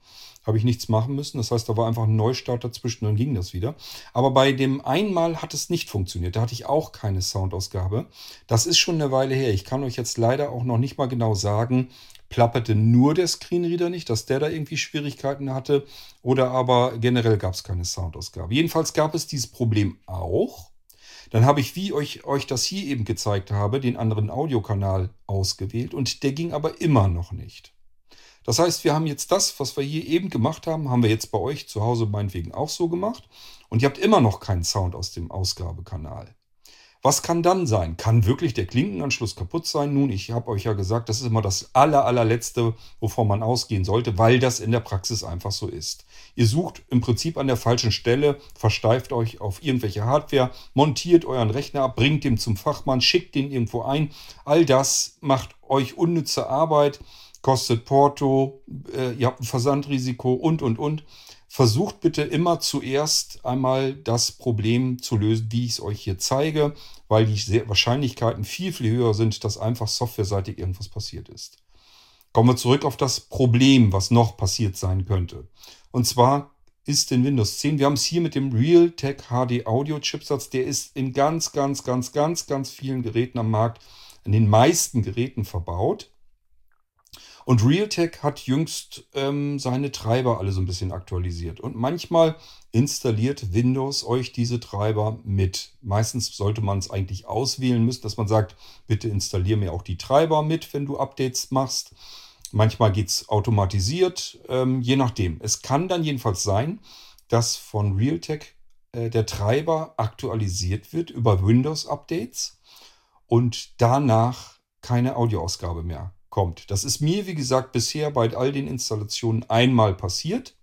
Habe ich nichts machen müssen. Das heißt, da war einfach ein Neustart dazwischen, dann ging das wieder. Aber bei dem einmal hat es nicht funktioniert. Da hatte ich auch keine Soundausgabe. Das ist schon eine Weile her. Ich kann euch jetzt leider auch noch nicht mal genau sagen, plapperte nur der Screenreader nicht, dass der da irgendwie Schwierigkeiten hatte. Oder aber generell gab es keine Soundausgabe. Jedenfalls gab es dieses Problem auch. Dann habe ich, wie ich euch das hier eben gezeigt habe, den anderen Audiokanal ausgewählt und der ging aber immer noch nicht. Das heißt, wir haben jetzt das, was wir hier eben gemacht haben, haben wir jetzt bei euch zu Hause meinetwegen auch so gemacht und ihr habt immer noch keinen Sound aus dem Ausgabekanal. Was kann dann sein? Kann wirklich der Klinkenanschluss kaputt sein? Nun, ich habe euch ja gesagt, das ist immer das aller, allerletzte, wovon man ausgehen sollte, weil das in der Praxis einfach so ist. Ihr sucht im Prinzip an der falschen Stelle, versteift euch auf irgendwelche Hardware, montiert euren Rechner ab, bringt den zum Fachmann, schickt den irgendwo ein. All das macht euch unnütze Arbeit. Kostet Porto, äh, ihr habt ein Versandrisiko und, und, und. Versucht bitte immer zuerst einmal das Problem zu lösen, wie ich es euch hier zeige, weil die Wahrscheinlichkeiten viel, viel höher sind, dass einfach softwareseitig irgendwas passiert ist. Kommen wir zurück auf das Problem, was noch passiert sein könnte. Und zwar ist in Windows 10, wir haben es hier mit dem Realtek HD Audio Chipsatz, der ist in ganz, ganz, ganz, ganz, ganz vielen Geräten am Markt, in den meisten Geräten verbaut. Und Realtek hat jüngst ähm, seine Treiber alle so ein bisschen aktualisiert. Und manchmal installiert Windows euch diese Treiber mit. Meistens sollte man es eigentlich auswählen müssen, dass man sagt, bitte installiere mir auch die Treiber mit, wenn du Updates machst. Manchmal geht es automatisiert, ähm, je nachdem. Es kann dann jedenfalls sein, dass von Realtek äh, der Treiber aktualisiert wird über Windows-Updates und danach keine Audioausgabe mehr kommt. Das ist mir, wie gesagt, bisher bei all den Installationen einmal passiert.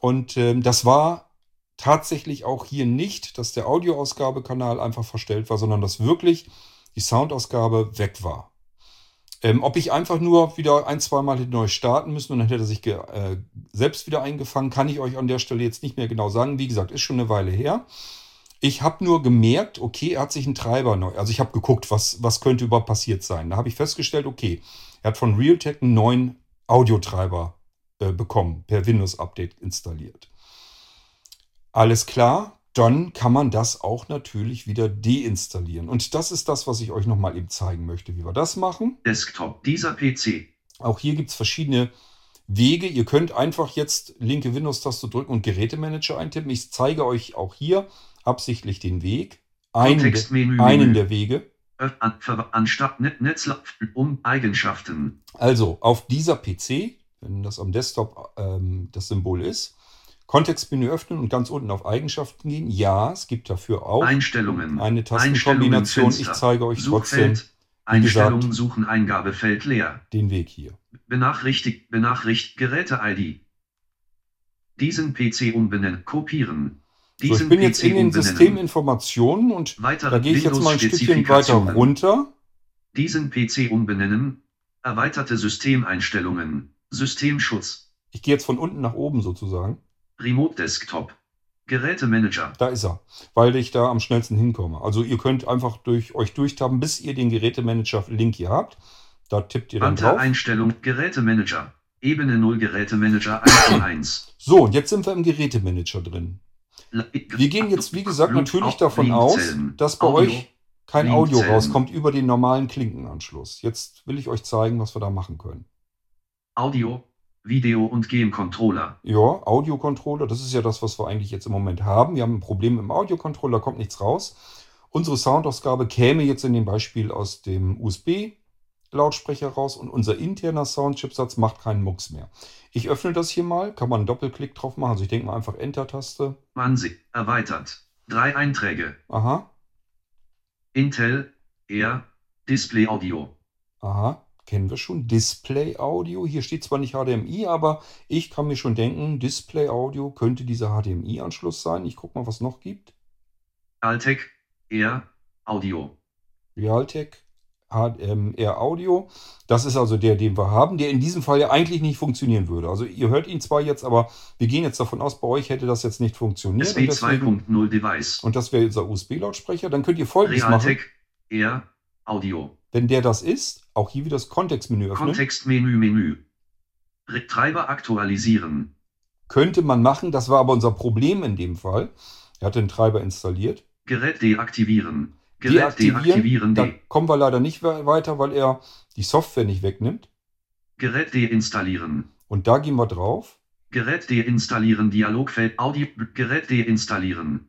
Und ähm, das war tatsächlich auch hier nicht, dass der Audioausgabekanal einfach verstellt war, sondern dass wirklich die Soundausgabe weg war. Ähm, ob ich einfach nur wieder ein, zwei Mal neu starten müssen und dann hätte er sich äh, selbst wieder eingefangen, kann ich euch an der Stelle jetzt nicht mehr genau sagen. Wie gesagt, ist schon eine Weile her. Ich habe nur gemerkt, okay, er hat sich einen Treiber neu. Also ich habe geguckt, was, was könnte überhaupt passiert sein. Da habe ich festgestellt, okay, er hat von Realtek einen neuen Audiotreiber äh, bekommen, per Windows-Update installiert. Alles klar, dann kann man das auch natürlich wieder deinstallieren. Und das ist das, was ich euch nochmal eben zeigen möchte, wie wir das machen. Desktop dieser PC. Auch hier gibt es verschiedene Wege. Ihr könnt einfach jetzt linke Windows-Taste drücken und Gerätemanager eintippen. Ich zeige euch auch hier absichtlich den Weg. Einen, de, einen der Wege. Anstatt Netz um Eigenschaften. Also auf dieser PC, wenn das am Desktop ähm, das Symbol ist, Kontextmenü öffnen und ganz unten auf Eigenschaften gehen. Ja, es gibt dafür auch Einstellungen. eine Tastenkombination. Ich zeige euch trotzdem. Einstellungen gesagt, suchen Eingabefeld leer. Den Weg hier. Benachrichtigt, benachrichtigt Geräte-ID. Diesen PC umbenennen, kopieren. So, ich bin PC jetzt in den Systeminformationen und Weitere da gehe ich jetzt mal ein Stückchen weiter runter. Diesen PC umbenennen. Erweiterte Systemeinstellungen. Systemschutz. Ich gehe jetzt von unten nach oben sozusagen. Remote Desktop. Gerätemanager. Da ist er, weil ich da am schnellsten hinkomme. Also ihr könnt einfach durch euch durchtappen, bis ihr den Gerätemanager-Link hier habt. Da tippt ihr dann Wandler drauf. Einstellung Gerätemanager. Ebene 0 Gerätemanager 1 1. So, jetzt sind wir im Gerätemanager drin. Wir gehen jetzt, wie gesagt, natürlich davon aus, dass bei euch kein Audio rauskommt über den normalen Klinkenanschluss. Jetzt will ich euch zeigen, was wir da machen können. Audio, Video und Game Controller. Ja, Audiocontroller, das ist ja das, was wir eigentlich jetzt im Moment haben. Wir haben ein Problem im Audiocontroller, kommt nichts raus. Unsere Soundausgabe käme jetzt in dem Beispiel aus dem USB-Lautsprecher raus und unser interner Soundchipsatz macht keinen Mucks mehr. Ich öffne das hier mal, kann man einen Doppelklick drauf machen. Also ich denke mal einfach Enter-Taste. Ansicht erweitert. Drei Einträge. Aha, Intel, Air, Display Audio. aha, kennen wir schon. Display Audio. Hier steht zwar nicht HDMI, aber ich kann mir schon denken, Display Audio könnte dieser HDMI-Anschluss sein. Ich gucke mal, was noch gibt. Altec, Air, Audio. Realtek HDMR Audio. Das ist also der, den wir haben, der in diesem Fall ja eigentlich nicht funktionieren würde. Also ihr hört ihn zwar jetzt, aber wir gehen jetzt davon aus, bei euch hätte das jetzt nicht funktioniert. Deswegen, 2.0 Device. und das wäre unser USB-Lautsprecher. Dann könnt ihr folgendes machen. Realtek, Air, Audio. Wenn der das ist, auch hier wieder das Kontextmenü öffnen. Kontextmenü Menü. Re- Treiber aktualisieren. Könnte man machen, das war aber unser Problem in dem Fall. Er hat den Treiber installiert. Gerät deaktivieren. Gerät deaktivieren. da kommen wir leider nicht we- weiter, weil er die Software nicht wegnimmt. Gerät deinstallieren. Und da gehen wir drauf. Gerät deinstallieren. Dialogfeld Audio. Gerät deinstallieren.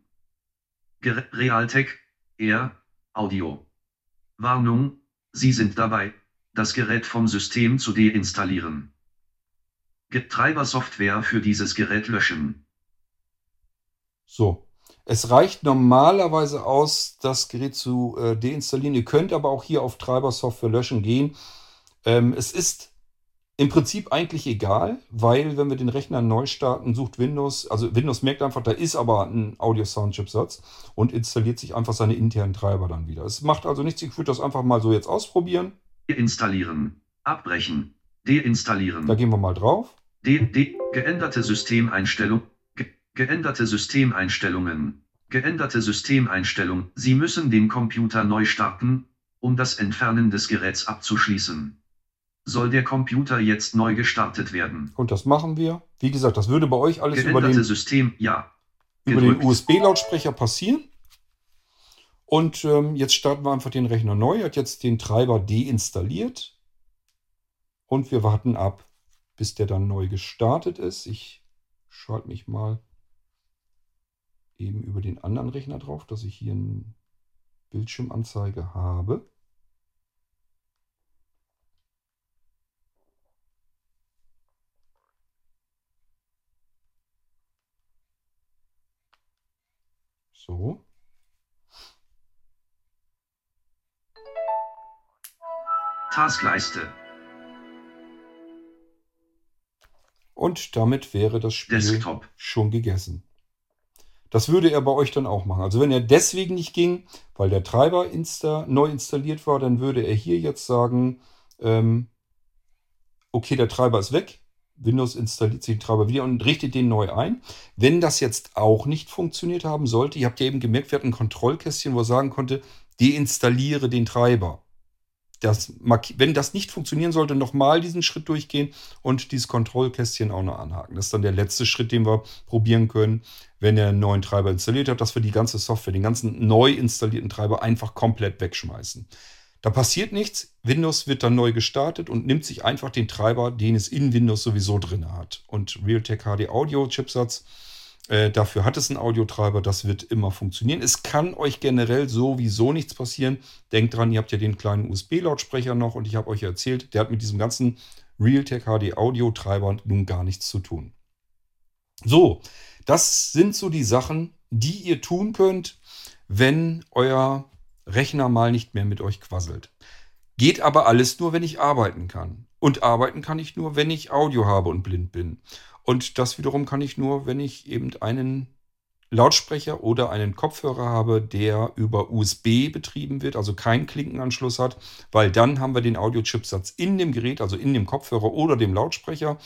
Gerät Realtek, Air, Audio. Warnung. Sie sind dabei, das Gerät vom System zu deinstallieren. Treibersoftware für dieses Gerät löschen. So. Es reicht normalerweise aus, das Gerät zu äh, deinstallieren. Ihr könnt aber auch hier auf Treibersoftware löschen gehen. Ähm, es ist im Prinzip eigentlich egal, weil wenn wir den Rechner neu starten, sucht Windows, also Windows merkt einfach, da ist aber ein Audio-Sound-Chipsatz und installiert sich einfach seine internen Treiber dann wieder. Es macht also nichts, ich würde das einfach mal so jetzt ausprobieren. Installieren. Abbrechen. Deinstallieren. Da gehen wir mal drauf. De, de, geänderte Systemeinstellung. Ge, geänderte Systemeinstellungen. Geänderte Systemeinstellung. Sie müssen den Computer neu starten, um das Entfernen des Geräts abzuschließen. Soll der Computer jetzt neu gestartet werden? Und das machen wir. Wie gesagt, das würde bei euch alles über Geänderte den, System, ja. über den. USB-Lautsprecher passieren. Und ähm, jetzt starten wir einfach den Rechner neu. Er hat jetzt den Treiber deinstalliert. Und wir warten ab, bis der dann neu gestartet ist. Ich schalte mich mal eben über den anderen Rechner drauf, dass ich hier eine Bildschirmanzeige habe. So. Taskleiste. Und damit wäre das Spiel Desktop. schon gegessen. Das würde er bei euch dann auch machen. Also wenn er deswegen nicht ging, weil der Treiber insta neu installiert war, dann würde er hier jetzt sagen, ähm, okay, der Treiber ist weg. Windows installiert sich den Treiber wieder und richtet den neu ein. Wenn das jetzt auch nicht funktioniert haben sollte, ihr habt ja eben gemerkt, wir hatten ein Kontrollkästchen, wo er sagen konnte, deinstalliere den Treiber. Das, wenn das nicht funktionieren sollte, nochmal diesen Schritt durchgehen und dieses Kontrollkästchen auch noch anhaken. Das ist dann der letzte Schritt, den wir probieren können, wenn er einen neuen Treiber installiert hat, dass wir die ganze Software, den ganzen neu installierten Treiber einfach komplett wegschmeißen. Da passiert nichts. Windows wird dann neu gestartet und nimmt sich einfach den Treiber, den es in Windows sowieso drin hat. Und Realtek HD Audio Chipsatz, äh, dafür hat es einen Audiotreiber, das wird immer funktionieren. Es kann euch generell sowieso nichts passieren. Denkt dran, ihr habt ja den kleinen USB-Lautsprecher noch und ich habe euch erzählt, der hat mit diesem ganzen Realtek HD Audio-Treiber nun gar nichts zu tun. So, das sind so die Sachen, die ihr tun könnt, wenn euer Rechner mal nicht mehr mit euch quasselt. Geht aber alles nur, wenn ich arbeiten kann. Und arbeiten kann ich nur, wenn ich Audio habe und blind bin. Und das wiederum kann ich nur, wenn ich eben einen Lautsprecher oder einen Kopfhörer habe, der über USB betrieben wird, also keinen Klinkenanschluss hat, weil dann haben wir den Audiochipsatz in dem Gerät, also in dem Kopfhörer oder dem Lautsprecher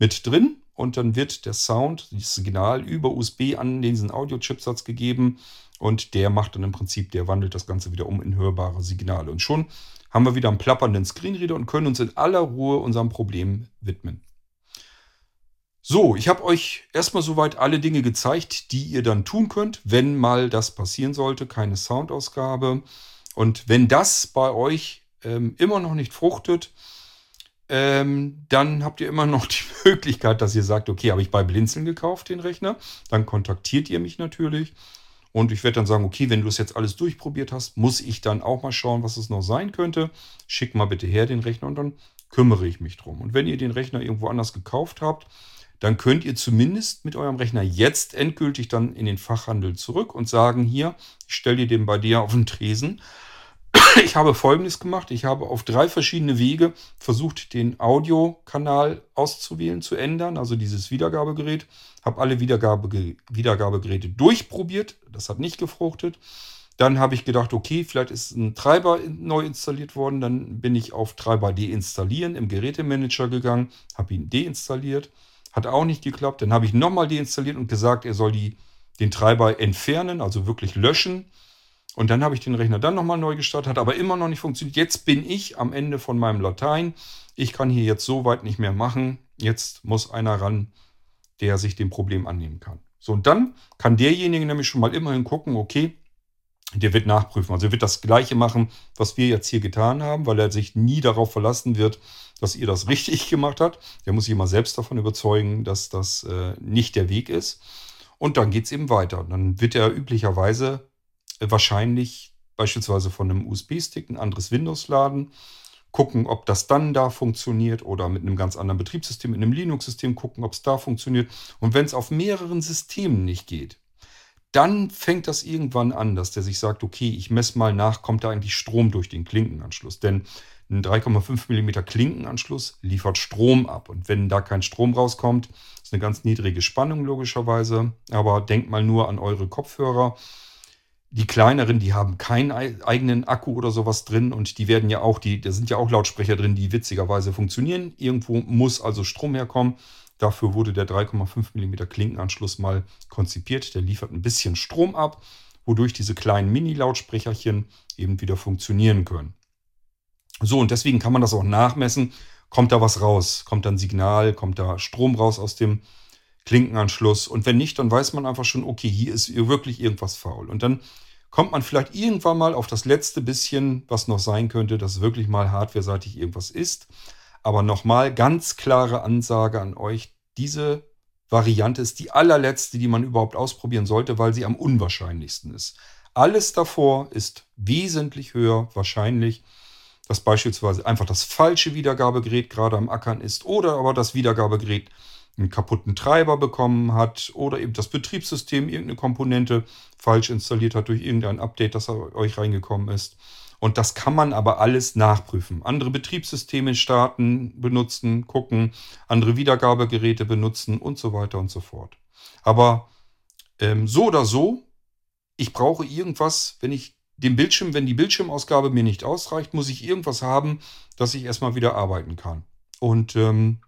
mit drin und dann wird der Sound, das Signal über USB an diesen Audiochipsatz gegeben und der macht dann im Prinzip, der wandelt das Ganze wieder um in hörbare Signale. Und schon haben wir wieder einen plappernden Screenreader und können uns in aller Ruhe unserem Problem widmen. So, ich habe euch erstmal soweit alle Dinge gezeigt, die ihr dann tun könnt, wenn mal das passieren sollte, keine Soundausgabe. Und wenn das bei euch ähm, immer noch nicht fruchtet, ähm, dann habt ihr immer noch <laughs> die Möglichkeit, dass ihr sagt, okay, habe ich bei Blinzeln gekauft, den Rechner. Dann kontaktiert ihr mich natürlich. Und ich werde dann sagen, okay, wenn du es jetzt alles durchprobiert hast, muss ich dann auch mal schauen, was es noch sein könnte. Schick mal bitte her den Rechner und dann kümmere ich mich drum. Und wenn ihr den Rechner irgendwo anders gekauft habt, dann könnt ihr zumindest mit eurem Rechner jetzt endgültig dann in den Fachhandel zurück und sagen, hier, ich stelle dir den bei dir auf den Tresen. <clears throat> Ich habe folgendes gemacht. Ich habe auf drei verschiedene Wege versucht, den Audiokanal auszuwählen, zu ändern, also dieses Wiedergabegerät. Habe alle Wiedergabe, Wiedergabegeräte durchprobiert. Das hat nicht gefruchtet. Dann habe ich gedacht, okay, vielleicht ist ein Treiber neu installiert worden. Dann bin ich auf Treiber deinstallieren im Gerätemanager gegangen, habe ihn deinstalliert. Hat auch nicht geklappt. Dann habe ich nochmal deinstalliert und gesagt, er soll die, den Treiber entfernen, also wirklich löschen. Und dann habe ich den Rechner dann nochmal neu gestartet, hat aber immer noch nicht funktioniert. Jetzt bin ich am Ende von meinem Latein. Ich kann hier jetzt so weit nicht mehr machen. Jetzt muss einer ran, der sich dem Problem annehmen kann. So, und dann kann derjenige nämlich schon mal immerhin gucken, okay, der wird nachprüfen. Also er wird das Gleiche machen, was wir jetzt hier getan haben, weil er sich nie darauf verlassen wird, dass ihr das <laughs> richtig gemacht habt. Der muss sich mal selbst davon überzeugen, dass das äh, nicht der Weg ist. Und dann geht es eben weiter. Dann wird er üblicherweise äh, wahrscheinlich beispielsweise von einem USB-Stick ein anderes Windows laden, gucken, ob das dann da funktioniert oder mit einem ganz anderen Betriebssystem, mit einem Linux-System gucken, ob es da funktioniert. Und wenn es auf mehreren Systemen nicht geht, dann fängt das irgendwann an, dass der sich sagt, okay, ich messe mal nach, kommt da eigentlich Strom durch den Klinkenanschluss. Denn ein 3,5 mm Klinkenanschluss liefert Strom ab. Und wenn da kein Strom rauskommt, ist eine ganz niedrige Spannung logischerweise. Aber denkt mal nur an eure Kopfhörer. die kleineren, die haben keinen eigenen Akku oder sowas drin und die werden ja auch, die, da sind ja auch Lautsprecher drin, die witzigerweise funktionieren. Irgendwo muss also Strom herkommen. Dafür wurde der 3,5 mm Klinkenanschluss mal konzipiert. Der liefert ein bisschen Strom ab, wodurch diese kleinen Mini-Lautsprecherchen eben wieder funktionieren können. So, und deswegen kann man das auch nachmessen. Kommt da was raus? Kommt da ein Signal? Kommt da Strom raus aus dem Klinkenanschluss? Und wenn nicht, dann weiß man einfach schon, okay, hier ist wirklich irgendwas faul. Und dann kommt man vielleicht irgendwann mal auf das letzte bisschen, was noch sein könnte, dass wirklich mal hardwareseitig irgendwas ist. Aber nochmal ganz klare Ansage an euch, diese Variante ist die allerletzte, die man überhaupt ausprobieren sollte, weil sie am unwahrscheinlichsten ist. Alles davor ist wesentlich höher wahrscheinlich, dass beispielsweise einfach das falsche Wiedergabegerät gerade am Ackern ist oder aber das Wiedergabegerät einen kaputten Treiber bekommen hat oder eben das Betriebssystem irgendeine Komponente falsch installiert hat durch irgendein Update, das euch reingekommen ist. Und das kann man aber alles nachprüfen. Andere Betriebssysteme starten, benutzen, gucken, andere Wiedergabegeräte benutzen und so weiter und so fort. Aber ähm, so oder so, ich brauche irgendwas, wenn ich den Bildschirm, wenn die Bildschirmausgabe mir nicht ausreicht, muss ich irgendwas haben, dass ich erstmal wieder arbeiten kann. Und ähm,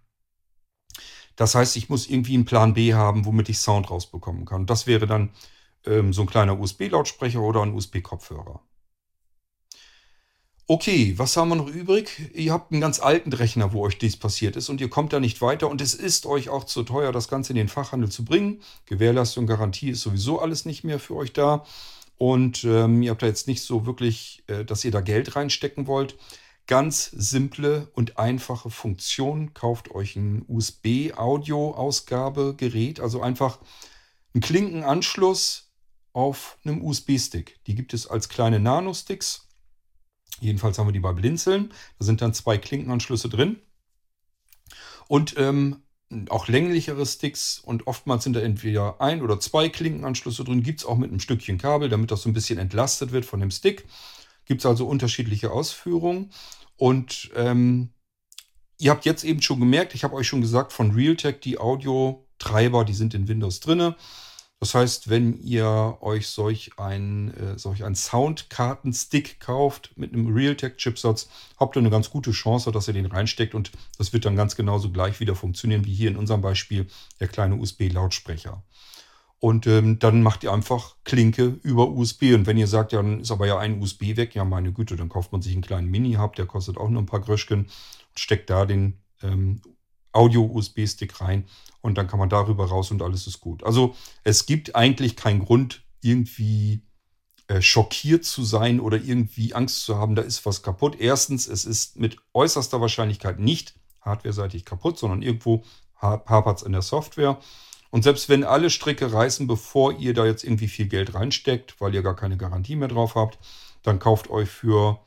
das heißt, ich muss irgendwie einen Plan B haben, womit ich Sound rausbekommen kann. Das wäre dann ähm, so ein kleiner USB-Lautsprecher oder ein USB-Kopfhörer. Okay, was haben wir noch übrig? Ihr habt einen ganz alten Rechner, wo euch dies passiert ist und ihr kommt da nicht weiter und es ist euch auch zu teuer, das Ganze in den Fachhandel zu bringen. Gewährleistung, Garantie ist sowieso alles nicht mehr für euch da und ähm, ihr habt da jetzt nicht so wirklich, äh, dass ihr da Geld reinstecken wollt ganz simple und einfache Funktion. Kauft euch ein USB-Audio-Ausgabegerät, also einfach einen Klinkenanschluss auf einem USB-Stick. Die gibt es als kleine Nano-Sticks. Jedenfalls haben wir die bei Blinzeln. Da sind dann zwei Klinkenanschlüsse drin. Und ähm, auch länglichere Sticks und oftmals sind da entweder ein oder zwei Klinkenanschlüsse drin. Gibt es auch mit einem Stückchen Kabel, damit das so ein bisschen entlastet wird von dem Stick. Gibt es also unterschiedliche Ausführungen. Und ähm, ihr habt jetzt eben schon gemerkt, ich habe euch schon gesagt, von Realtek die Audio-Treiber, die sind in Windows drinne. Das heißt, wenn ihr euch solch ein, äh, solch ein Soundkartenstick kauft mit einem Realtek-Chipsatz, habt ihr eine ganz gute Chance, dass ihr den reinsteckt und das wird dann ganz genauso gleich wieder funktionieren wie hier in unserem Beispiel der kleine USB-Lautsprecher. Und ähm, dann macht ihr einfach Klinke über USB. Und wenn ihr sagt, ja, dann ist aber ja ein USB weg, ja, meine Güte, dann kauft man sich einen kleinen Mini-Hub, der kostet auch nur ein paar Gröschken und steckt da den ähm, Audio-USB-Stick rein und dann kann man darüber raus und alles ist gut. Also es gibt eigentlich keinen Grund, irgendwie äh, schockiert zu sein oder irgendwie Angst zu haben, da ist was kaputt. Erstens, es ist mit äußerster Wahrscheinlichkeit nicht hardware-seitig kaputt, sondern irgendwo hapert es in der Software. Und selbst wenn alle Stricke reißen, bevor ihr da jetzt irgendwie viel Geld reinsteckt, weil ihr gar keine Garantie mehr drauf habt, dann kauft euch für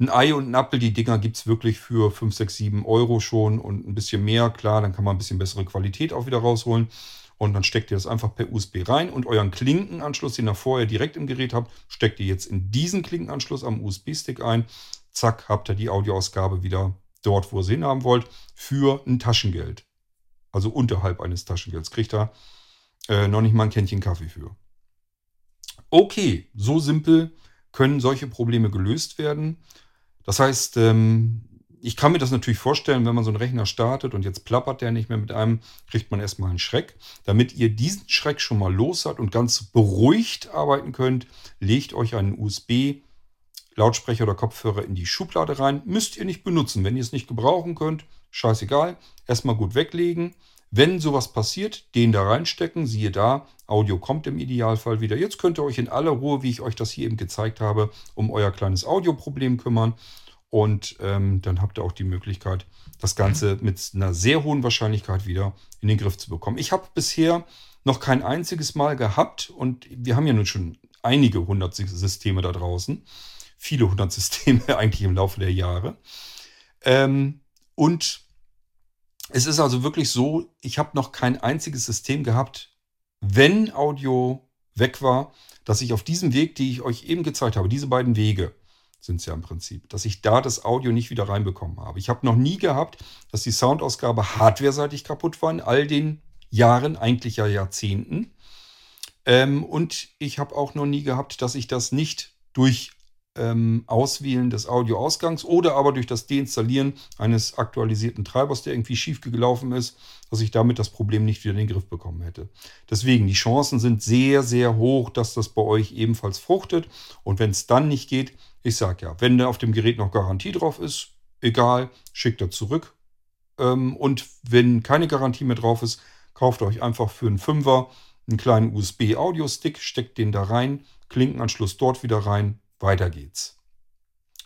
ein Ei und ein Apfel, die Dinger gibt es wirklich für 5, 6, 7 Euro schon und ein bisschen mehr. Klar, dann kann man ein bisschen bessere Qualität auch wieder rausholen. Und dann steckt ihr das einfach per USB rein und euren Klinkenanschluss, den ihr vorher direkt im Gerät habt, steckt ihr jetzt in diesen Klinkenanschluss am USB-Stick ein. Zack, habt ihr die Audioausgabe wieder dort, wo ihr sie hinhaben wollt, für ein Taschengeld also unterhalb eines Taschengelds, kriegt er äh, noch nicht mal ein Kännchen Kaffee für. Okay, so simpel können solche Probleme gelöst werden. Das heißt, ähm, ich kann mir das natürlich vorstellen, wenn man so einen Rechner startet und jetzt plappert der nicht mehr mit einem, kriegt man erstmal einen Schreck. Damit ihr diesen Schreck schon mal los hat und ganz beruhigt arbeiten könnt, legt euch einen USB Lautsprecher oder Kopfhörer in die Schublade rein. Müsst ihr nicht benutzen. Wenn ihr es nicht gebrauchen könnt, scheißegal. Erstmal gut weglegen. Wenn sowas passiert, den da reinstecken, siehe da, Audio kommt im Idealfall wieder. Jetzt könnt ihr euch in aller Ruhe, wie ich euch das hier eben gezeigt habe, um euer kleines Audioproblem kümmern. Und ähm, dann habt ihr auch die Möglichkeit, das Ganze mit einer sehr hohen Wahrscheinlichkeit wieder in den Griff zu bekommen. Ich habe bisher noch kein einziges Mal gehabt und wir haben ja nun schon einige hundert Systeme da draußen. Viele hundert Systeme <laughs> eigentlich im Laufe der Jahre. Ähm, und es ist also wirklich so, ich habe noch kein einziges System gehabt, wenn Audio weg war, dass ich auf diesem Weg, die ich euch eben gezeigt habe, diese beiden Wege sind es ja im Prinzip, dass ich da das Audio nicht wieder reinbekommen habe. Ich habe noch nie gehabt, dass die Soundausgabe hardware-seitig kaputt war in all den Jahren, eigentlich ja Jahrzehnten. Ähm, und ich habe auch noch nie gehabt, dass ich das nicht durch ähm, Auswählen des Audioausgangs oder aber durch das Deinstallieren eines aktualisierten Treibers, der irgendwie schief gelaufen ist, dass ich damit das Problem nicht wieder in den Griff bekommen hätte. Deswegen, die Chancen sind sehr, sehr hoch, dass das bei euch ebenfalls fruchtet. Und wenn es dann nicht geht, ich sage ja, wenn da auf dem Gerät noch Garantie drauf ist, egal, schickt er zurück. Ähm, und wenn keine Garantie mehr drauf ist, kauft euch einfach für einen Fünfer einen kleinen USB-Audio-Stick, steckt den da rein, Klinkenanschluss dort wieder rein, weiter geht's.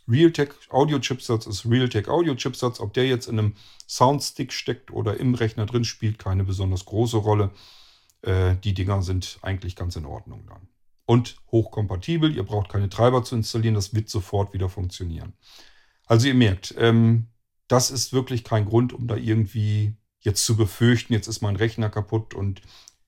Realtek Audio Chipsatz ist Realtek Audio Chipsatz. Ob der jetzt in einem Soundstick steckt oder im Rechner drin, spielt keine besonders große Rolle. Äh, die Dinger sind eigentlich ganz in Ordnung dann. Und hochkompatibel. Ihr braucht keine Treiber zu installieren. Das wird sofort wieder funktionieren. Also ihr merkt, ähm, das ist wirklich kein Grund, um da irgendwie jetzt zu befürchten, jetzt ist mein Rechner kaputt und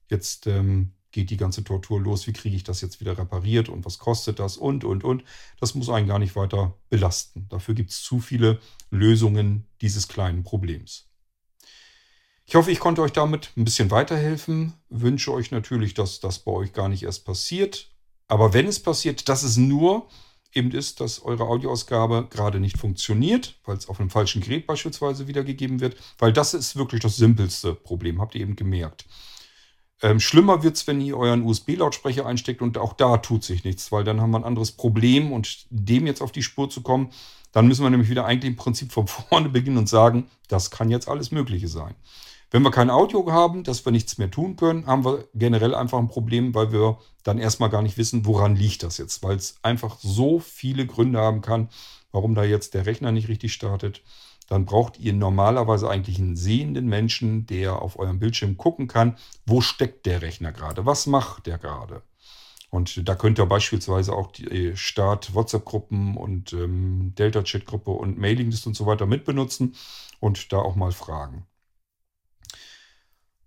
jetzt ähm, geht die ganze Tortur los, wie kriege ich das jetzt wieder repariert und was kostet das und, und, und. Das muss einen gar nicht weiter belasten. Dafür gibt es zu viele Lösungen dieses kleinen Problems. Ich hoffe, ich konnte euch damit ein bisschen weiterhelfen. Wünsche euch natürlich, dass das bei euch gar nicht erst passiert. Aber wenn es passiert, dass es nur eben ist, dass eure Audioausgabe gerade nicht funktioniert, weil es auf einem falschen Gerät beispielsweise wiedergegeben wird, weil das ist wirklich das simpelste Problem, habt ihr eben gemerkt. Ähm, schlimmer wird es, wenn ihr euren USB-Lautsprecher einsteckt und auch da tut sich nichts, weil dann haben wir ein anderes Problem und dem jetzt auf die Spur zu kommen, dann müssen wir nämlich wieder eigentlich im Prinzip von <laughs> vorne beginnen und sagen, das kann jetzt alles Mögliche sein. Wenn wir kein Audio haben, dass wir nichts mehr tun können, haben wir generell einfach ein Problem, weil wir dann erstmal gar nicht wissen, woran liegt das jetzt, weil es einfach so viele Gründe haben kann, warum da jetzt der Rechner nicht richtig startet dann braucht ihr normalerweise eigentlich einen sehenden Menschen, der auf eurem Bildschirm gucken kann, wo steckt der Rechner gerade, was macht der gerade. Und da könnt ihr beispielsweise auch die äh, Start-WhatsApp-Gruppen und ähm, Delta-Chat-Gruppe und Mailinglist und so weiter mitbenutzen und da auch mal fragen.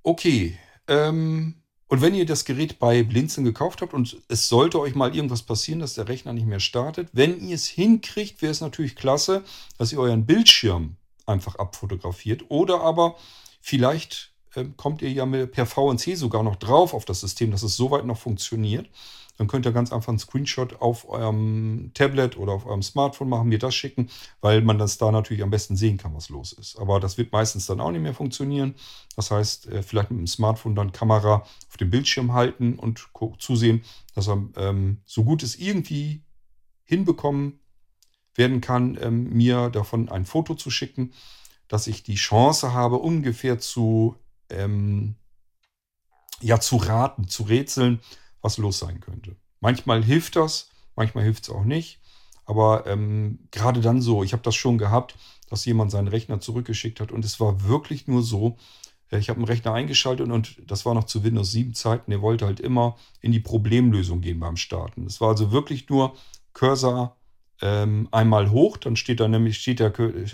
Okay, ähm, und wenn ihr das Gerät bei Blinzeln gekauft habt und es sollte euch mal irgendwas passieren, dass der Rechner nicht mehr startet, wenn ihr es hinkriegt, wäre es natürlich klasse, dass ihr euren Bildschirm einfach abfotografiert. Oder aber vielleicht äh, kommt ihr ja per VNC sogar noch drauf auf das System, dass es soweit noch funktioniert. Dann könnt ihr ganz einfach einen Screenshot auf eurem Tablet oder auf eurem Smartphone machen, mir das schicken, weil man das da natürlich am besten sehen kann, was los ist. Aber das wird meistens dann auch nicht mehr funktionieren. Das heißt, äh, vielleicht mit dem Smartphone dann Kamera auf dem Bildschirm halten und zusehen, dass er ähm, so gut es irgendwie hinbekommen werden kann, ähm, mir davon ein Foto zu schicken, dass ich die Chance habe, ungefähr zu, ähm, ja, zu raten, zu rätseln, was los sein könnte. Manchmal hilft das, manchmal hilft es auch nicht. Aber ähm, gerade dann so, ich habe das schon gehabt, dass jemand seinen Rechner zurückgeschickt hat und es war wirklich nur so, äh, ich habe einen Rechner eingeschaltet und das war noch zu Windows 7 Zeiten, der wollte halt immer in die Problemlösung gehen beim Starten. Es war also wirklich nur Cursor ähm, einmal hoch, dann steht da nämlich, steht der,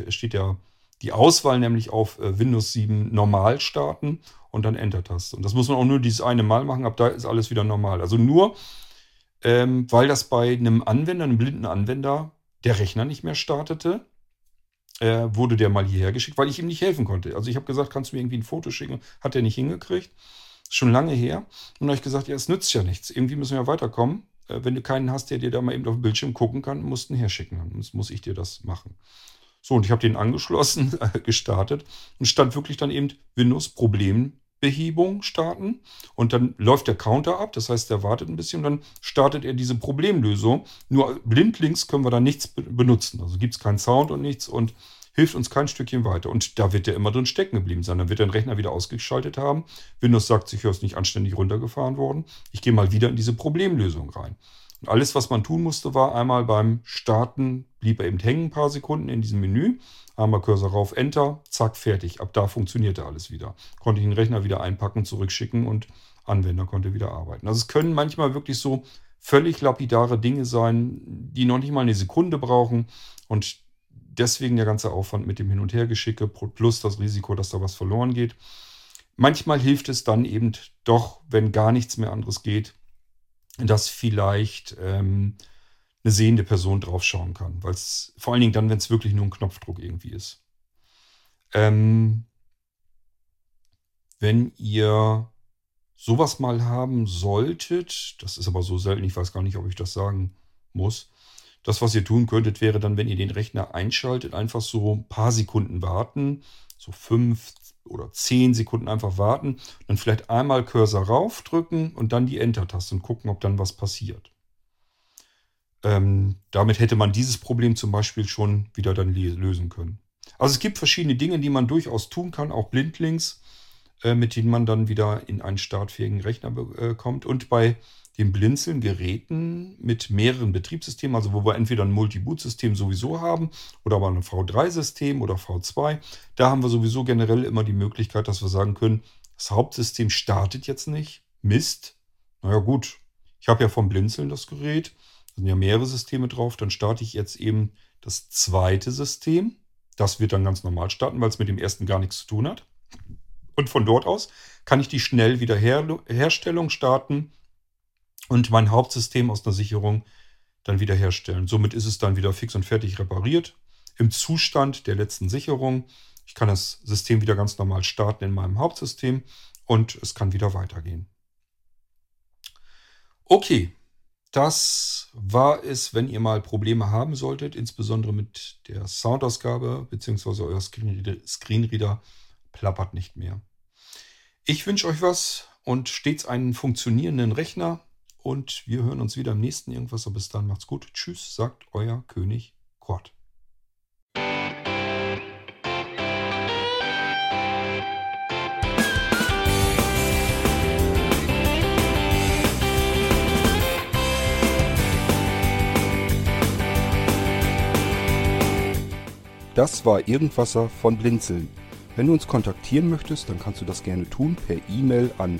steht der, die Auswahl nämlich auf äh, Windows 7 normal starten und dann Enter-Taste. Und das muss man auch nur dieses eine Mal machen, ab da ist alles wieder normal. Also nur, ähm, weil das bei einem Anwender, einem blinden Anwender, der Rechner nicht mehr startete, äh, wurde der mal hierher geschickt, weil ich ihm nicht helfen konnte. Also ich habe gesagt, kannst du mir irgendwie ein Foto schicken? Hat er nicht hingekriegt. Schon lange her. Und da habe ich gesagt, ja, es nützt ja nichts. Irgendwie müssen wir weiterkommen. Äh, wenn du keinen hast, der dir da mal eben auf dem Bildschirm gucken kann, musst du ihn herschicken. Dann muss ich dir das machen. So, und ich habe den angeschlossen, <laughs> gestartet und stand wirklich dann eben Windows Problem Behebung starten und dann läuft der Counter ab, das heißt, der wartet ein bisschen und dann startet er diese Problemlösung. Nur blindlings können wir da nichts benutzen. Also gibt es keinen Sound und nichts und hilft uns kein Stückchen weiter. Und da wird der immer drin stecken geblieben sein. Dann wird der Rechner wieder ausgeschaltet haben. Windows sagt sich, ist nicht anständig runtergefahren worden. Ich gehe mal wieder in diese Problemlösung rein. Alles, was man tun musste, war einmal beim Starten, blieb er eben hängen ein paar Sekunden in diesem Menü Einmal Cursor rauf, Enter, zack, fertig. Ab da funktionierte alles wieder. Konnte ich den Rechner wieder einpacken, zurückschicken und Anwender konnte wieder arbeiten. Also es können manchmal wirklich so völlig lapidare Dinge sein, die noch nicht mal eine Sekunde brauchen und deswegen der ganze Aufwand mit dem Hin- und Hergeschicke plus das Risiko, dass da was verloren geht. Manchmal hilft es dann eben doch, wenn gar nichts mehr anderes geht, dass vielleicht ähm, eine sehende Person draufschauen kann. Weil vor allen Dingen dann, wenn es wirklich nur ein Knopfdruck irgendwie ist. Ähm, wenn ihr sowas mal haben solltet, das ist aber so selten, ich weiß gar nicht, ob ich das sagen muss. Das, was ihr tun könntet, wäre dann, wenn ihr den Rechner einschaltet, einfach so ein paar Sekunden warten, so fünf oder zehn Sekunden einfach warten, dann vielleicht einmal Cursor raufdrücken und dann die Enter-Taste und gucken, ob dann was passiert. Ähm, damit hätte man dieses Problem zum Beispiel schon wieder dann lösen können. Also es gibt verschiedene Dinge, die man durchaus tun kann, auch blindlings, äh, mit denen man dann wieder in einen startfähigen Rechner äh, kommt. Und bei den Blinzeln-Geräten mit mehreren Betriebssystemen, also wo wir entweder ein Multi-Boot-System sowieso haben oder aber ein V3-System oder V2, da haben wir sowieso generell immer die Möglichkeit, dass wir sagen können, das Hauptsystem startet jetzt nicht. Mist. Naja gut, ich habe ja vom Blinzeln das Gerät, da sind ja mehrere Systeme drauf, dann starte ich jetzt eben das zweite System. Das wird dann ganz normal starten, weil es mit dem ersten gar nichts zu tun hat. Und von dort aus kann ich die Schnellwiederherstellung starten und mein Hauptsystem aus einer Sicherung dann wiederherstellen. Somit ist es dann wieder fix und fertig repariert im Zustand der letzten Sicherung. Ich kann das System wieder ganz normal starten in meinem Hauptsystem und es kann wieder weitergehen. Okay, das war es, wenn ihr mal Probleme haben solltet, insbesondere mit der Soundausgabe bzw. euer Screenreader, Screenreader plappert nicht mehr. Ich wünsche euch was und stets einen funktionierenden Rechner und wir hören uns wieder im nächsten Irgendwas. Aber bis dann macht's gut. Tschüss, sagt euer König Kort. Das war Irgendwasser von Blinzeln. Wenn du uns kontaktieren möchtest, dann kannst du das gerne tun per E-Mail an